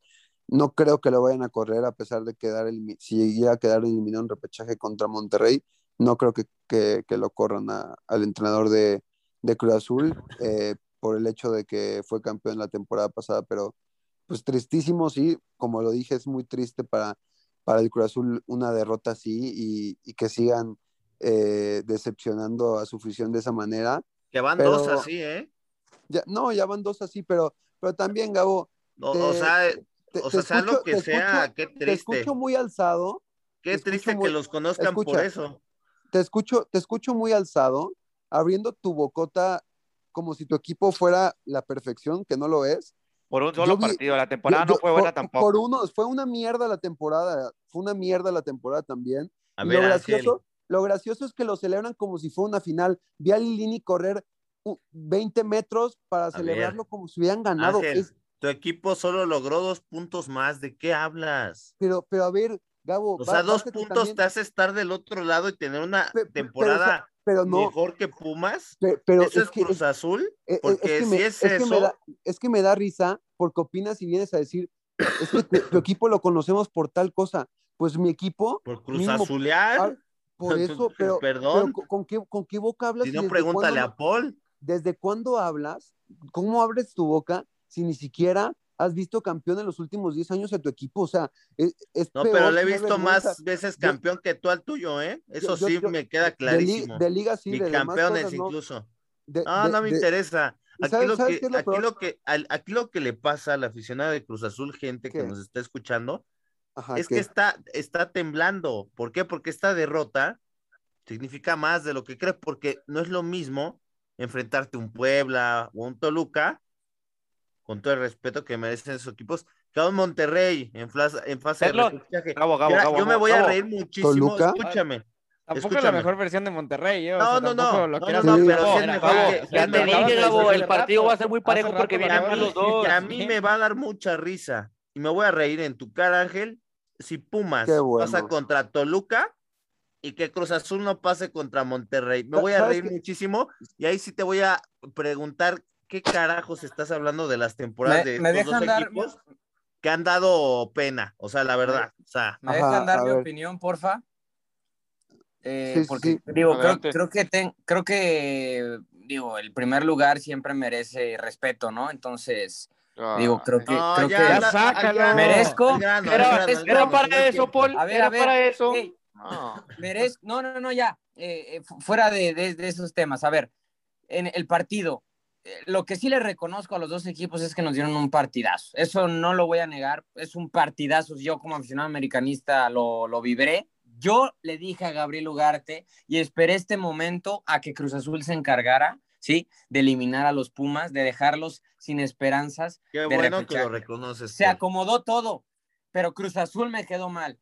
No creo que lo vayan a correr a pesar de quedar, el, si llega a quedar eliminado en repechaje contra Monterrey, no creo que, que, lo corran al entrenador de, de Cruz Azul eh, por el hecho de que fue campeón la temporada pasada, pero pues tristísimo, sí, como lo dije, es muy triste para, para el Cruz Azul una derrota así y, y que sigan eh, decepcionando a su afición de esa manera. Que van pero, dos así, ¿eh? Ya, no, ya van dos así, pero, pero también, Gabo. No, te, o sea, te, o sea, sea lo que sea, escucho, qué triste. Te escucho muy alzado. Qué triste muy, que los conozcan escucha, por eso. Te escucho, te escucho muy alzado, abriendo tu bocota como si tu equipo fuera la perfección, que no lo es. Por un solo vi, partido, la temporada yo, no fue buena por, tampoco. Por uno, fue una mierda la temporada, fue una mierda la temporada también. A y ver, lo gracioso, lo gracioso es que lo celebran como si fuera una final. Vi a Lilini correr 20 metros para A celebrarlo ver. como si hubieran ganado. Ángel, Es- tu equipo solo logró dos puntos más. ¿De qué hablas? pero, pero a ver, Gabo. O sea, dos puntos también- te hace estar del otro lado y tener una temporada pero no. mejor que Pumas. pe- pero ¿Eso es, es que, Cruz Azul? Eh, eh, Porque es que si me, es, que eso, me da, es que me da risa porque opinas y vienes a decir, es que tu, tu equipo lo conocemos por tal cosa. Pues mi equipo, por Cruz Azulear. por eso, pero, Perdón. pero ¿con, qué, ¿con qué boca hablas? si no, pregúntale cuándo- a Paul. ¿Desde cuándo hablas? ¿Cómo abres tu boca si ni siquiera has visto campeón en los últimos 10 años a tu equipo? O sea, es, es No, peor pero le he visto vergüenza. más veces Yo- campeón que tú al tuyo, ¿eh? Eso yo- sí yo- me queda clarísimo. De, liga sí, de cosas, no. incluso. De- No, de- no me interesa. ¿Y Aquí, sabes- lo sabes que, lo aquí, lo que, al- aquí lo que le pasa al aficionado de Cruz Azul, gente que nos está escuchando, Ajá, es ¿qué? que está, está temblando. ¿Por qué? Porque esta derrota significa más de lo que crees, porque no es lo mismo enfrentarte a un Puebla o un Toluca, con todo el respeto que merecen esos equipos, que a un Monterrey en, fase, en fase de repechaje. Gabo, Gabo, Mira, Gabo, yo me voy a reír muchísimo. ¿Toluca? Escúchame. Tampoco es la Escúchame. mejor versión de Monterrey, ¿eh? O No, sea, no, no, lo no, no, pero sí es mejor que- ya te dije, Gabo, el partido rato- va a ser muy parejo porque vienen los dos. que a mí me va a dar mucha risa y me voy a reír en tu cara, Ángel, si Pumas bueno. pasa contra Toluca y que Cruz Azul no pase contra Monterrey. Me voy a ¿sabes reír muchísimo y ahí sí te voy a preguntar qué carajos estás hablando de las temporadas Me- de me estos dos dejan dar- equipos que han dado pena, o sea, la verdad, o sea, ¿Me Ajá, dejan dar mi ver. opinión, porfa? Eh, Sí, porque sí. digo, creo, creo que ten- creo que digo, el primer lugar siempre merece respeto, ¿no? Entonces, digo, creo que, no, creo ya, que Ya sácalo. Merezco. Era, para eso. Paul. A ver, Era a ver, para eso. merezco, no, no, no, ya, eh, eh, fu- fuera de, de- de esos temas, a ver, en el partido, lo que sí le reconozco a los dos equipos es que nos dieron un partidazo, eso no lo voy a negar, es un partidazo, yo como aficionado americanista lo, lo vibré, yo le dije a Gabriel Ugarte y esperé este momento a que Cruz Azul se encargara, ¿sí? De eliminar a los Pumas, de dejarlos sin esperanzas, Qué bueno que lo reconoces. se acomodó todo, pero Cruz Azul me quedó mal.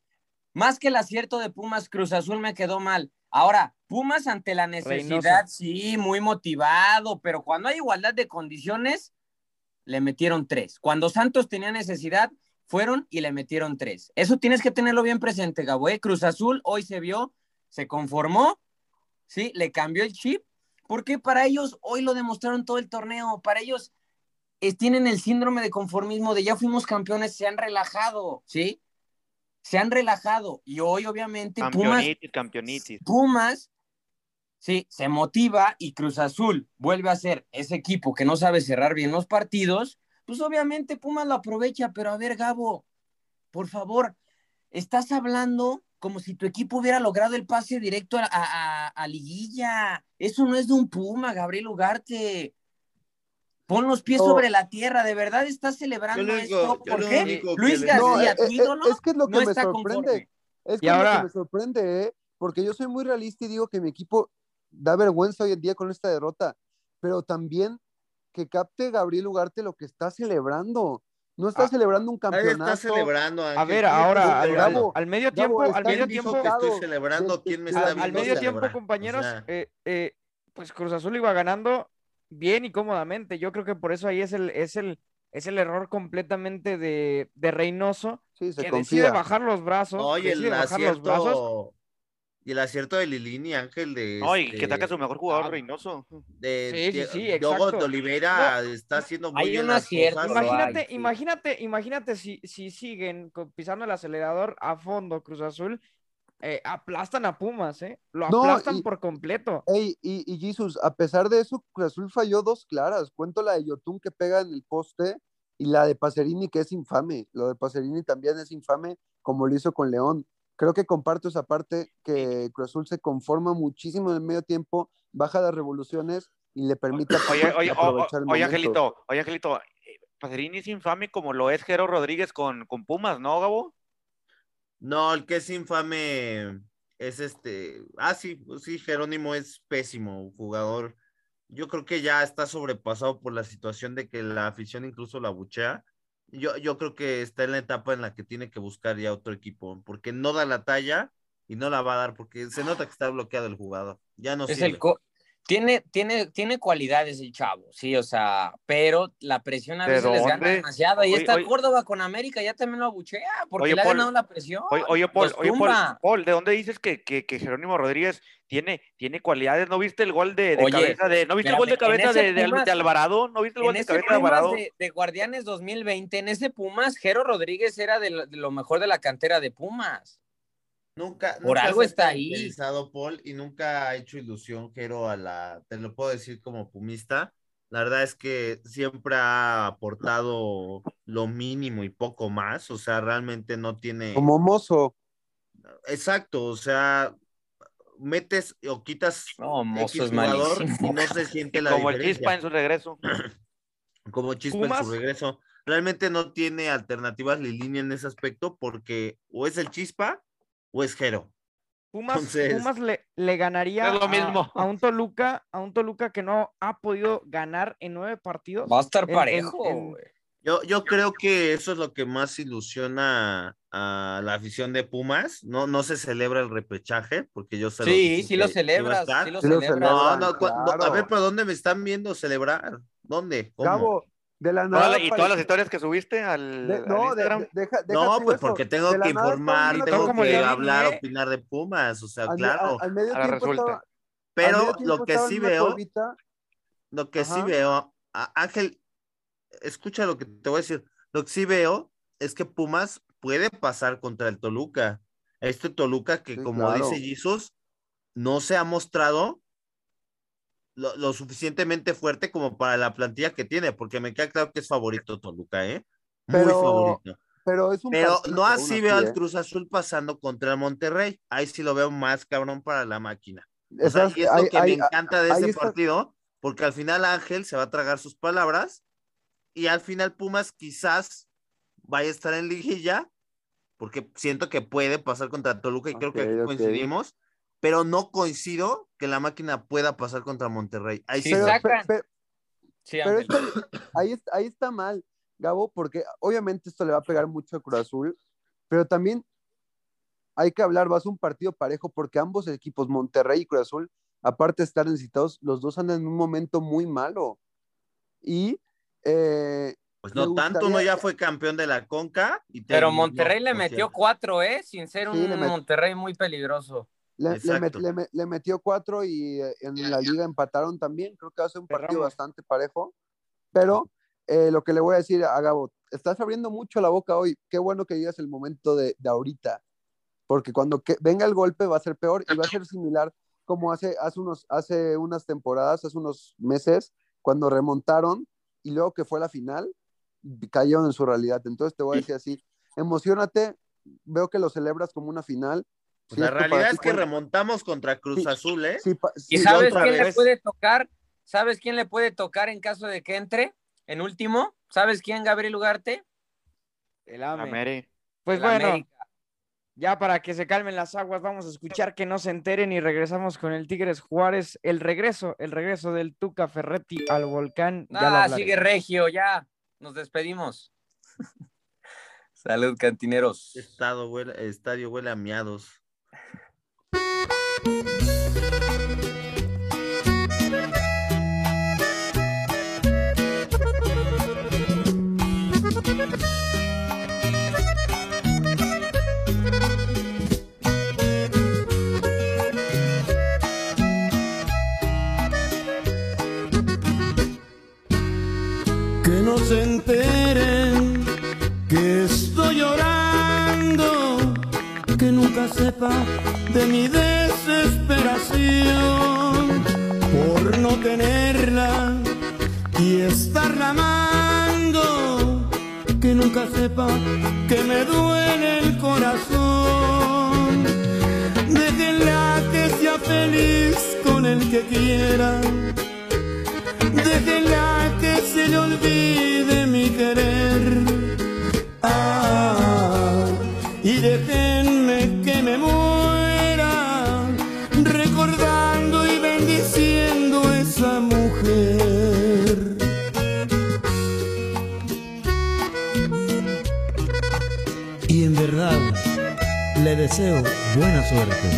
Más que el acierto de Pumas, Cruz Azul me quedó mal. Ahora, Pumas ante la necesidad, Reynoso. sí, muy motivado, pero cuando hay igualdad de condiciones, le metieron tres. Cuando Santos tenía necesidad, fueron y le metieron tres. Eso tienes que tenerlo bien presente, Gabo. ¿eh? Cruz Azul hoy se vio, se conformó, sí, le cambió el chip, porque para ellos hoy lo demostraron todo el torneo. Para ellos es- tienen el síndrome de conformismo de ya fuimos campeones, se han relajado, ¿sí? Se han relajado. Y hoy, obviamente, Pumas, Campeonitis. Pumas, sí, se motiva y Cruz Azul vuelve a ser ese equipo que no sabe cerrar bien los partidos, pues obviamente Pumas lo aprovecha, pero a ver, Gabo, por favor, estás hablando como si tu equipo hubiera logrado el pase directo a, a- a liguilla. Eso no es de un Puma, Gabriel Ugarte. Pon los pies No. sobre la tierra, ¿de verdad estás celebrando esto? ¿Por qué? Luis García, No, eh, tu eh, ídolo, es que es lo que no me está sorprende. conforme. Es Y que ahora- lo que me sorprende, ¿eh? porque yo soy muy realista y digo que mi equipo da vergüenza hoy en día con esta derrota, pero también que capte Gabriel Ugarte lo que está celebrando. No está Ah, celebrando un campeonato. está celebrando. A ver, ¿Quién está ahora, al? Gabo, al medio Gabo, tiempo, al está medio ¿Quién dijo tiempo, que estoy Gabo, celebrando? ¿Quién me está al, al medio tiempo, celebrar? compañeros, O sea, eh, eh, pues Cruz Azul iba ganando bien y cómodamente. Yo creo que por eso ahí es el, es el, es el error completamente de, de Reynoso, Sí, se que decide confía. bajar los brazos, Oye, el decide bajar los brazos. acierto. Y el acierto de Lilini, Ángel, de. No, y que este, saca su mejor jugador, ah, Reynoso. de, Sí, sí, de- sí, Diogo exacto. de Oliveira está haciendo muy hay bien un las acierto, cosas. lo hay. Imagínate, sí. imagínate, imagínate si, si siguen pisando el acelerador a fondo Cruz Azul, eh, aplastan a Pumas, ¿eh? Lo No, aplastan y- por completo. Ey, y, y Jesus, a pesar de eso, Cruz Azul falló dos claras. Cuento la de Yotun que pega en el poste y la de Pacerini que es infame. Lo de Pacerini también es infame, como lo hizo con León. Creo que comparto esa parte que Cruz Azul se conforma muchísimo en el medio tiempo, baja las revoluciones y le permite a Oye, oye, aprovechar el oye, momento. Angelito, oye, Angelito, eh, Pacerini es infame como lo es Jero Rodríguez con, con Pumas, ¿no, Gabo? No, el que es infame es este. Ah, sí, pues sí, Jerónimo es pésimo jugador. Yo creo que ya está sobrepasado por la situación de que la afición incluso la buchea. Yo, yo creo que está en la etapa en la que tiene que buscar ya otro equipo, porque no da la talla y no la va a dar, porque se nota que está bloqueado el jugador. Ya no Es sirve. el co- tiene, tiene, tiene cualidades el chavo, sí, o sea, pero la presión a ¿De veces les gana dónde? demasiado. Ahí Oye, está oye. Córdoba con América, ya también lo abuchea, porque Oye, le ha Paul, ganado la presión. Oye, Paul, Paul. Paul, ¿de dónde dices que, que, que Jerónimo Rodríguez tiene, tiene cualidades? ¿No viste el gol de, de cabeza de, ¿no viste el gol de espérame, cabeza de, Pumas- de Alvarado? ¿No viste el gol de cabeza de Alvarado? de, de Guardianes 2020, en ese Pumas, Jero Rodríguez era de lo, de lo mejor de la cantera de Pumas. Nunca, Por nunca algo está ahí. Paul, y nunca ha hecho ilusión, Jero, a la, te lo puedo decir como pumista. La verdad es que siempre ha aportado lo mínimo y poco más, o sea, realmente no tiene. Como mozo. Exacto, o sea, metes o quitas No, Mozo X es jugador y no se siente la Como el diferencia. Chispa en su regreso. como Chispa en su regreso. Realmente no tiene alternativas Lilini en ese aspecto porque o es el Chispa o es Jero. Pumas, Entonces- Pumas le, le ganaría lo a- mismo. A, un Toluca, a un Toluca que no ha podido ganar en nueve partidos. Va a estar En- en- parejo. en- güey. Yo, yo creo que eso es lo que más ilusiona a la afición de Pumas. No, no se celebra el repechaje, porque yo sé lo Sí, sí lo celebras, sí lo. No, no, a ver, ¿para dónde me están viendo celebrar? ¿dónde? ¿Cómo? De la Toda nada. la- y todas las historias que subiste al, de- no, de- Instagram. de- deja, deja no, pues eso. porque tengo que informar, tengo que hablar, opinar de Pumas, o sea, Al, claro. al medio Ahora tiempo resulta. estaba- Pero lo que sí veo, lo que sí veo, a- Ángel, escucha lo que te voy a decir. Lo que sí veo es que Pumas puede pasar contra el Toluca. Este Toluca que, Sí, como claro. dice Jesus, no se ha mostrado lo, lo suficientemente fuerte como para la plantilla que tiene, porque me queda claro que es favorito Toluca, ¿eh? Muy Pero favorito. pero es un Pero no así veo ¿eh? al Cruz Azul pasando contra el Monterrey. Ahí sí lo veo más cabrón para la máquina. O sea, y es lo que me encanta de está- partido, porque al final Ángel se va a tragar sus palabras y al final Pumas quizás vaya a estar en liguilla, porque siento que puede pasar contra Toluca y creo que aquí coincidimos, pero no coincido que la máquina pueda pasar contra Monterrey. Ahí Sí, pero, no. sacan. Sí, pero esto- ahí, es- ahí está mal, Gabo, porque obviamente esto le va a pegar mucho a Cruz Azul, pero también hay que hablar, va a ser un partido parejo porque ambos equipos, Monterrey y Cruz Azul, aparte de estar necesitados, los dos andan en un momento muy malo. Y eh, pues no tanto, uno gustaría- ya fue campeón de la Conca. Y Pero Monterrey le metió cuatro, ¿eh? Sin ser Sí, un met- Monterrey muy peligroso. Le, le met- Exacto. le met- le metió cuatro y eh, en la liga empataron también. Creo que ser un partido bastante parejo. Pero eh, lo que le voy a decir a Gabo, estás abriendo mucho la boca hoy. Qué bueno que digas el momento de, de ahorita. Porque cuando que- venga el golpe va a ser peor y va a ser similar como hace, hace, unos, hace unas temporadas, hace unos meses, cuando remontaron y luego que fue la final, cayeron en su realidad. Entonces te voy a decir así, emocionate, veo que lo celebras como una final. Pues la realidad es que remontamos contra Cruz Sí, Azul, ¿eh? sí, ¿Y sabes quién le puede tocar? ¿Sabes quién le puede tocar en caso de que entre? En último, ¿sabes quién, Gabriel Ugarte? El AME. Pues El bueno, América. Ya para que se calmen las aguas, vamos a escuchar que no se enteren y regresamos con el Tigres Juárez. El regreso, el regreso del Tuca Ferretti al volcán. Ah, sigue Regio, ya. Nos despedimos. Salud, cantineros. Estado huele- estadio huele a miados. Que no se enteren que estoy llorando, que nunca sepa de mi desesperación por no tenerla y estarla amando, que nunca sepa que me duele el corazón. Déjenla que sea feliz con el que quiera. Déjenla que se le olvide mi querer. Deseo buena suerte.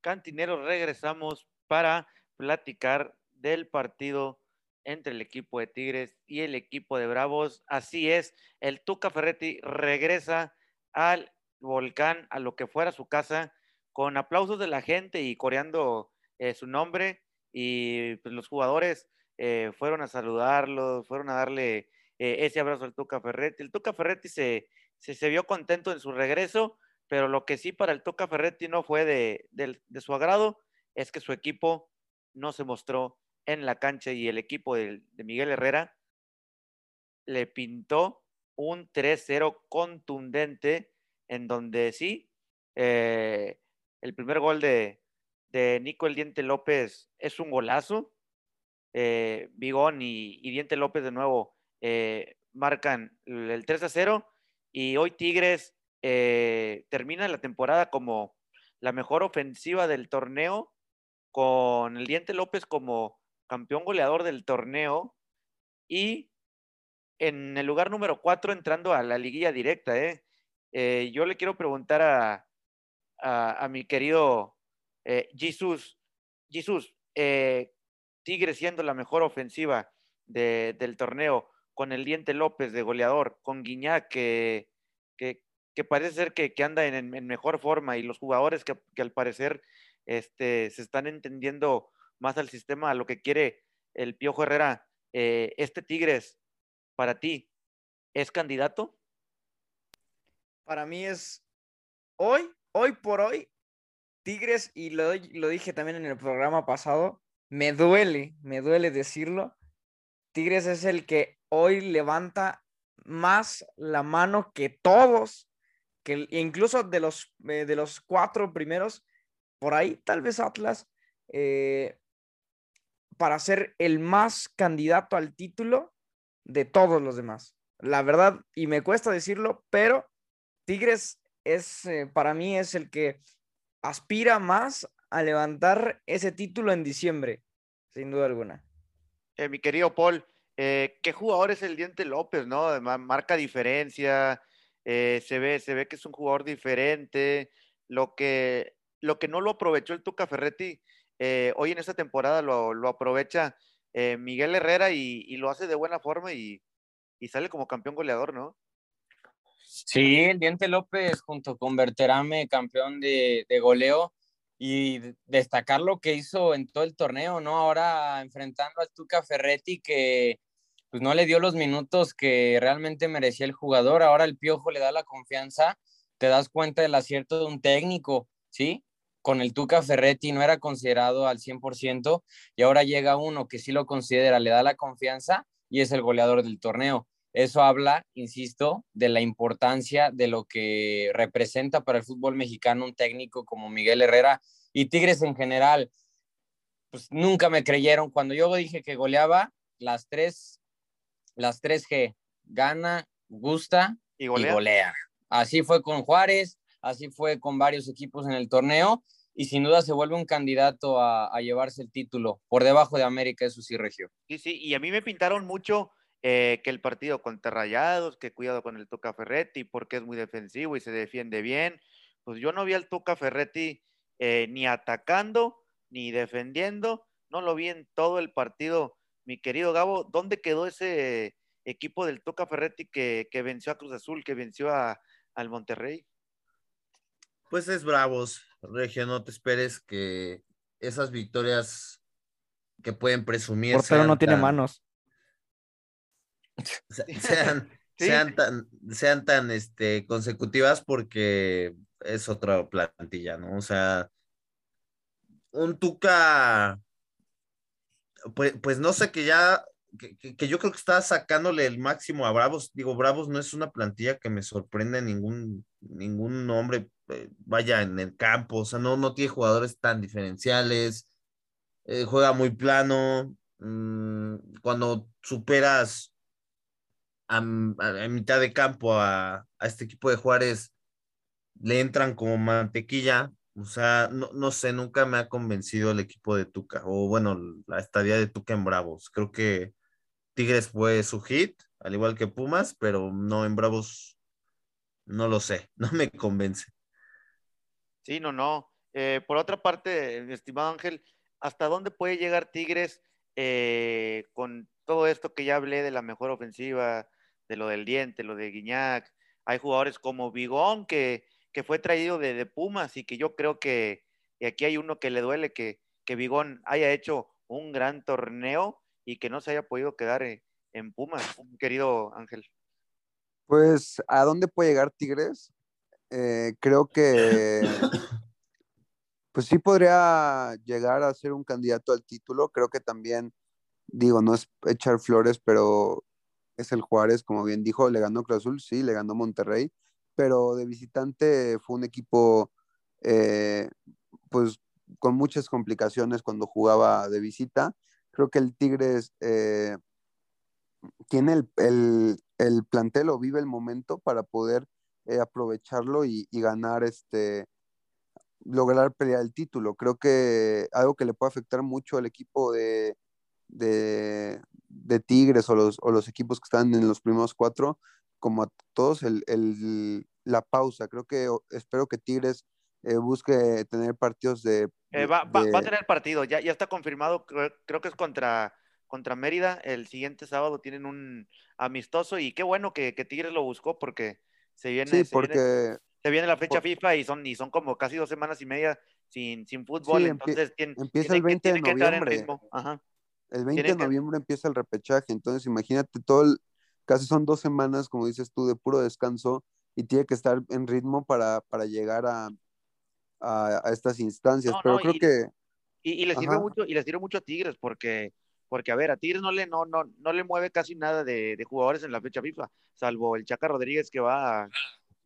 Cantineros, regresamos para platicar del partido entre el equipo de Tigres y el equipo de Bravos. Así es, el Tuca Ferretti regresa al volcán, a lo que fuera su casa, con aplausos de la gente y coreando eh, su nombre. Y pues, los jugadores eh, fueron a saludarlo, fueron a darle eh, ese abrazo al Tuca Ferretti. El Tuca Ferretti se, se, vio contento en su regreso, pero lo que sí para el Tuca Ferretti no fue de, de, de su agrado es que su equipo no se mostró en la cancha y el equipo de, Miguel Herrera le pintó un 3-0 contundente en donde sí, eh, el primer gol de, de, Nico El Diente López es un golazo. Eh, Bigón y, y, Diente López de nuevo eh, marcan el 3-0 y hoy Tigres eh, termina la temporada como la mejor ofensiva del torneo, con el Diente López como campeón goleador del torneo y en el lugar número 4 entrando a la liguilla directa. ¿eh? Eh, yo le quiero preguntar a, a, mi querido eh, Jesus, Jesus Tigre siendo la mejor ofensiva de, del torneo, con el Diente López de goleador, con Guiñac que, que, que parece ser que, que anda en, en, mejor forma y los jugadores que, que, al parecer este, se están entendiendo más al sistema, a lo que quiere el Piojo Herrera. Eh, ¿Este Tigres, para ti, es candidato? Para mí es hoy, hoy por hoy, Tigres, y lo, lo dije también en el programa pasado, me duele, me duele decirlo. Tigres es el que hoy levanta más la mano que todos, que incluso de los, eh, de los cuatro primeros, por ahí tal vez Atlas, eh, para ser el más candidato al título de todos los demás. La verdad, y me cuesta decirlo, pero Tigres es, eh, para mí, es el que aspira más a levantar ese título en diciembre, sin duda alguna. Eh, mi querido Paul, eh, ¿qué jugador es el Diente López, no? Marca diferencia, se, ve, se ve que es un jugador diferente, lo que, lo que no lo aprovechó el Tuca Ferretti, eh, hoy en esta temporada lo, lo aprovecha eh, Miguel Herrera y, lo hace de buena forma y, y, sale como campeón goleador, ¿no? Sí, el Diente López junto con Berterame, campeón de, de goleo, y destacar lo que hizo en todo el torneo, ¿no? Ahora enfrentando al Tuca Ferretti que pues no le dio los minutos que realmente merecía el jugador, ahora el Piojo le da la confianza, te das cuenta del acierto de un técnico, ¿sí? Con el Tuca Ferretti no era considerado al 100% y ahora llega uno que sí lo considera, le da la confianza y es el goleador del torneo. Eso habla, insisto, de la importancia de lo que representa para el fútbol mexicano un técnico como Miguel Herrera y Tigres en general. Pues nunca me creyeron. Cuando yo dije que goleaba, las tres, las tres G, gana, gusta Y golea. Así fue con Juárez, así fue con varios equipos en el torneo y sin duda se vuelve un candidato a, llevarse el título por debajo de América, eso sí, Regio. Sí, sí, y a mí me pintaron mucho eh, que el partido contra Rayados, que cuidado con el Tuca Ferretti, porque es muy defensivo y se defiende bien. Pues yo no vi al Tuca Ferretti eh, ni atacando ni defendiendo, no lo vi en todo el partido. Mi querido Gabo, ¿dónde quedó ese equipo del Tuca Ferretti que, que venció a Cruz Azul, que venció a, al Monterrey? Pues es bravos, Regio, no te esperes que esas victorias que pueden presumir Portero no tiene tan- manos. se- sean, Sí. sean tan, sean tan este, consecutivas porque es otra plantilla, ¿no? O sea, un Tuca, pues, pues no sé, que ya, que, que- yo creo que está sacándole el máximo a Bravos. Digo, Bravos no es una plantilla que me sorprende ningún, ningún hombre eh, vaya en el campo, o sea, no, no tiene jugadores tan diferenciales, eh, juega muy plano. mm, cuando superas a, a- a mitad de campo a, a este equipo de Juárez, le entran como mantequilla. O sea, no, no sé, nunca me ha convencido el equipo de Tuca, o bueno, la estadía de Tuca en Bravos. Creo que Tigres fue su hit, al igual que Pumas, pero no en Bravos, no lo sé, no me convence. Sí, no, no. Eh, por otra parte, estimado Ángel, ¿hasta dónde puede llegar Tigres eh, con todo esto que ya hablé de la mejor ofensiva, de lo del diente, lo de Guiñac? Hay jugadores como Vigón que, que fue traído de, de Pumas y que yo creo que y aquí hay uno que le duele que, que Vigón haya hecho un gran torneo y que no se haya podido quedar eh, en Pumas, querido Ángel. Pues, ¿a dónde puede llegar Tigres? Eh, creo que, pues sí podría llegar a ser un candidato al título. Creo que también, digo, no es echar flores, pero es el Juárez, como bien dijo, le ganó Cruz sí, le ganó Monterrey, pero de visitante fue un equipo, eh, pues, con muchas complicaciones cuando jugaba de visita. Creo que el Tigres eh, tiene el, el, el plantel o vive el momento para poder eh, aprovecharlo y, ganar este lograr pelear el título. Creo que algo que le puede afectar mucho al equipo de, de, de Tigres o los, o los, equipos que están en los primeros cuatro, como a todos, el, el, la pausa. Creo que espero que Tigres eh, busque tener partidos de... Eh, va, va, va, a tener partido, ya, ya está confirmado, creo, creo que es contra contra Mérida. El siguiente sábado tienen un amistoso y qué bueno que, que Tigres lo buscó porque se viene, sí, se porque, viene, se viene la fecha por... FIFA y son, y son como casi dos semanas y media sin, sin fútbol. Sí, entonces empie empieza el 20 que, de noviembre. Ajá. El 20 de noviembre que... empieza el repechaje. Entonces imagínate todo el, casi son dos semanas, como dices tú, de puro descanso y tiene que estar en ritmo para, para llegar a, a, a estas instancias. No, Pero no, creo y, que... Y, y le sirve mucho, y le sirve mucho a Tigres porque porque a ver, a Tigres no le, no, no, no le mueve casi nada de, de, jugadores en la fecha FIFA, salvo el Chaca Rodríguez que va a,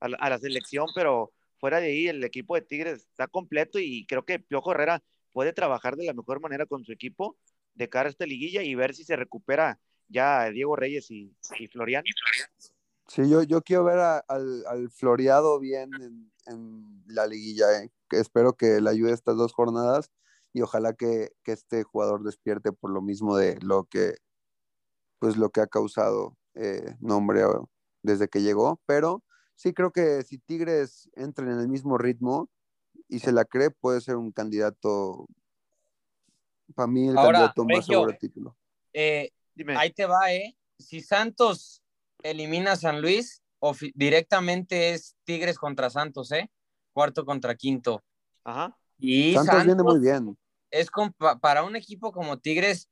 a, la, a, la, selección, pero fuera de ahí el equipo de Tigres está completo y creo que Piojo Herrera puede trabajar de la mejor manera con su equipo de cara a esta liguilla y ver si se recupera ya Diego Reyes y, y Florian. Sí, yo, yo quiero ver a, al, al, floreado bien en, en la liguilla, eh. espero que le ayude estas dos jornadas y ojalá que, que, este jugador despierte por lo mismo de lo que pues lo que ha causado eh, nombre desde que llegó, pero sí creo que si Tigres entra en el mismo ritmo y se la cree, puede ser un candidato para mí el Ahora, candidato más Regio, seguro al título. Eh, ahí te va, ¿eh? Si Santos elimina a San Luis, directamente es Tigres contra Santos, ¿eh? Cuarto contra quinto. Ajá. Y Santos, Santos viene muy bien es con, para un equipo como Tigres,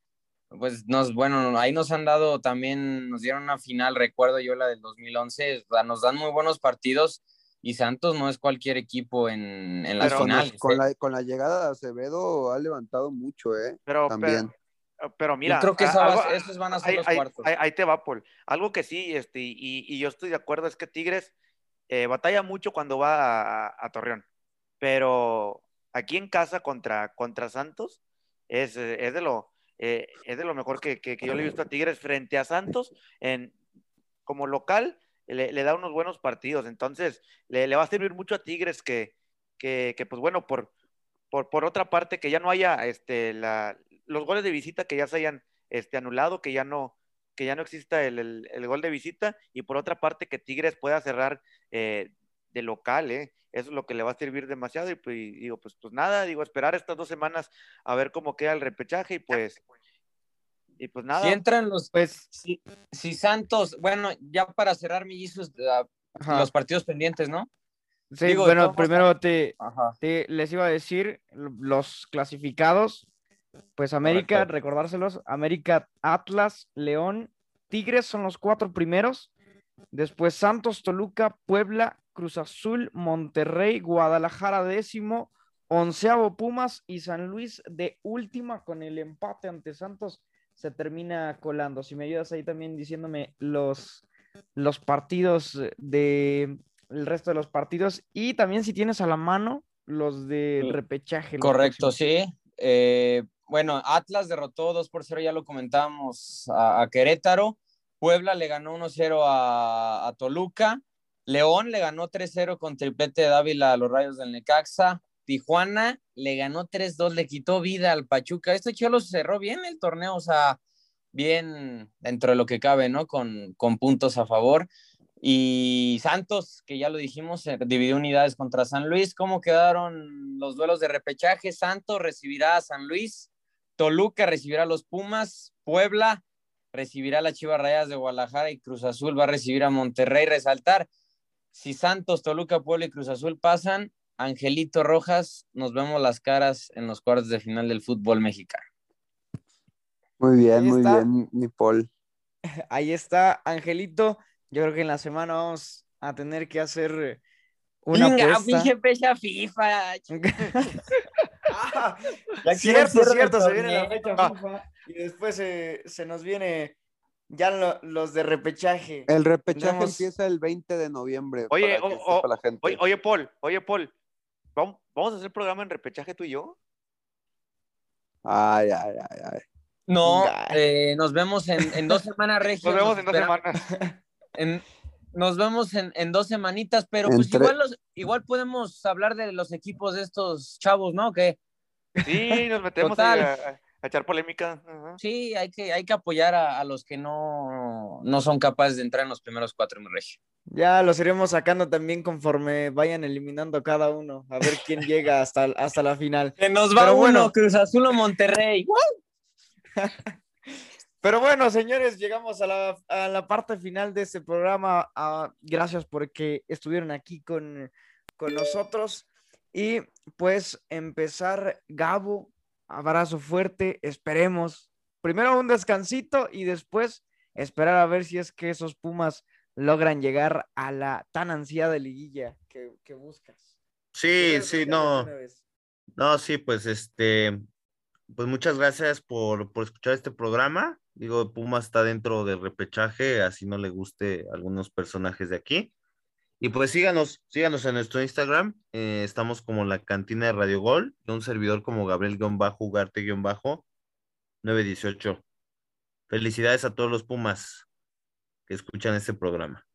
pues nos, bueno, ahí nos han dado también, nos dieron una final, recuerdo yo la del 2011, o sea, nos dan muy buenos partidos y Santos no es cualquier equipo en, en las pero finales. Con, ¿eh? la, con la llegada de Acevedo ha levantado mucho, ¿eh? Pero, también. Pero, pero mira, Yo creo que esa algo- esos van a ser ahí, los cuartos. ahí- ahí te va, Paul. Algo que sí, este, y, y yo estoy de acuerdo es que Tigres eh, batalla mucho cuando va a, a Torreón, pero aquí en casa contra, contra Santos es, es de lo eh, es de lo mejor que, que- que yo le he visto a Tigres frente a Santos en como local le, le da unos buenos partidos, entonces le, le va a servir mucho a Tigres que, que, que, pues bueno, por, por, por otra parte, que ya no haya este, la, los goles de visita que ya se hayan este, anulado, que ya no, que ya no exista el, el- el gol de visita, y por otra parte que Tigres pueda cerrar eh, de local, ¿eh? Eso es lo que le va a servir demasiado, y pues y digo, pues, pues nada, digo, esperar estas dos semanas a ver cómo queda el repechaje, y pues, y pues nada. Si entran los, Pues, si, si Santos, bueno, ya para cerrar mi Jesus, ajá. los partidos pendientes, ¿no? Sí, digo, bueno, primero te, te- les iba a decir los clasificados. Pues América, Correcto. recordárselos, América, Atlas, León, Tigres son los cuatro primeros. Después Santos, Toluca, Puebla, Cruz Azul, Monterrey, Guadalajara décimo, onceavo Pumas y San Luis de última con el empate ante Santos se termina colando. Si me ayudas ahí también diciéndome los, los partidos de el resto de los partidos y también si tienes a la mano los de Sí. repechaje. Correcto, sí. Eh, bueno, Atlas derrotó 2 por 0, ya lo comentábamos, a, Querétaro. Puebla le ganó 1-0 a, a Toluca. León le ganó 3-0 con triplete de Dávila a los Rayos del Necaxa. Tijuana le ganó 3-2, le quitó vida al Pachuca. Este Cholo cerró bien el torneo, o sea, bien dentro de lo que cabe, ¿no? Con, con puntos a favor. Y Santos, que ya lo dijimos, dividió unidades contra San Luis. ¿Cómo quedaron los duelos de repechaje? Santos recibirá a San Luis, Toluca recibirá a los Pumas, Puebla recibirá a las Chivas Rayadas de Guadalajara y Cruz Azul va a recibir a Monterrey. Resaltar, si Santos, Toluca, Puebla y Cruz Azul pasan, Angelito Rojas, nos vemos las caras en los cuartos de final del fútbol mexicano. Muy bien, muy bien, mi Paul. Ahí está, Angelito. Yo creo que en la semana vamos a tener que hacer una Venga, apuesta. pinche fecha FIFA. Ah, cierto, cierto, se viene la fecha FIFA y después se, se nos viene ya lo- los de repechaje. El repechaje Tendremos- empieza el 20 de noviembre. Oye, para que o- o- sepa la gente. Oye, oye, Paul, oye, Paul, ¿vamos, vamos a hacer programa en repechaje tú y yo? Ay, ay, ay, ay. No, eh, nos vemos en, en dos semanas, Regio. Nos vemos en dos semanas. en- nos vemos en, en dos semanitas, pero pues Entre- igual, los, igual podemos hablar de los equipos de estos chavos, ¿no? Que Sí, nos metemos a, a- a echar polémica. Ajá. sí, hay que, hay que apoyar a, a los que no, no son capaces de entrar en los primeros cuatro, mi Regio. Ya los iremos sacando también conforme vayan eliminando cada uno, a ver quién llega hasta, hasta la final. Que nos va Pero uno, bueno. Cruz Azul o Monterrey. Pero bueno, señores, llegamos a la, a la parte final de este programa. Ah, gracias porque estuvieron aquí con, con nosotros. Y pues empezar, Gabo, abrazo fuerte, esperemos. Primero un descansito y después esperar a ver si es que esos Pumas logran llegar a la tan ansiada liguilla que, que buscas. Sí, ¿Redes sí, no. No, sí, pues este, pues muchas gracias por, por escuchar este programa. Digo, Puma está dentro del repechaje, así no le guste algunos personajes de aquí. Y pues síganos, síganos en nuestro Instagram. eh, estamos como la cantina de Radio Gol, y un servidor como Gabriel-Ugarte-918. Felicidades a todos los Pumas que escuchan este programa.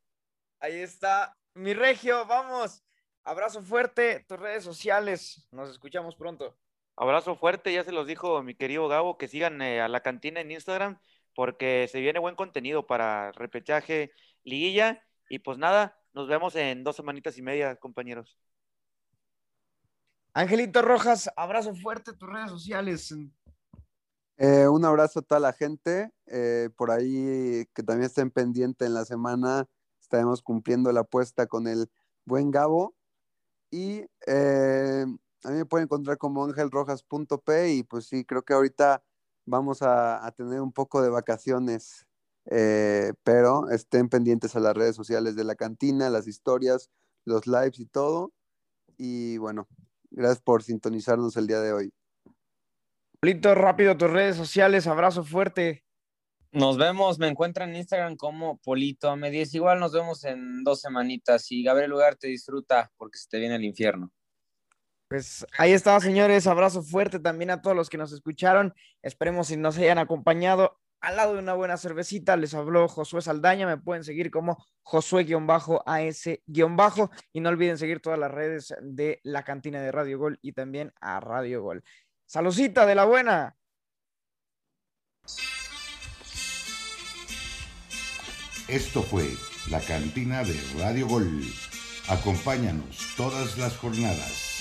Ahí está, mi regio, vamos. Abrazo fuerte, tus redes sociales. Nos escuchamos pronto. Abrazo fuerte, ya se los dijo mi querido Gabo, que sigan eh, a la cantina en Instagram, porque se viene buen contenido para repechaje, liguilla, y pues nada, nos vemos en dos semanitas y media, compañeros. Angelito Rojas, abrazo fuerte, tus redes sociales. Eh, un abrazo a toda la gente. eh, por ahí que también estén pendientes en la semana. Estaremos cumpliendo la apuesta con el buen Gabo. Y eh, a mí me pueden encontrar como angelrojas.p y pues sí, creo que ahorita vamos a, a tener un poco de vacaciones. eh, pero estén pendientes a las redes sociales de la cantina, las historias, los lives y todo. Y bueno, gracias por sintonizarnos el día de hoy. Polito, rápido tus redes sociales, abrazo fuerte. Nos vemos, me encuentran en Instagram como Polito M10. Igual nos vemos en dos semanitas. Y Gabriel Lugar te disfruta porque se te viene el infierno. Pues ahí está, señores. Abrazo fuerte también a todos los que nos escucharon. Esperemos si nos hayan acompañado al lado de una buena cervecita. Les habló Josué Saldaña. Me pueden seguir como Josué-AS- y no olviden seguir todas las redes de la cantina de Radio Gol y también a Radio Gol. Salucita de la buena. Esto fue la cantina de Radio Gol. Acompáñanos todas las jornadas.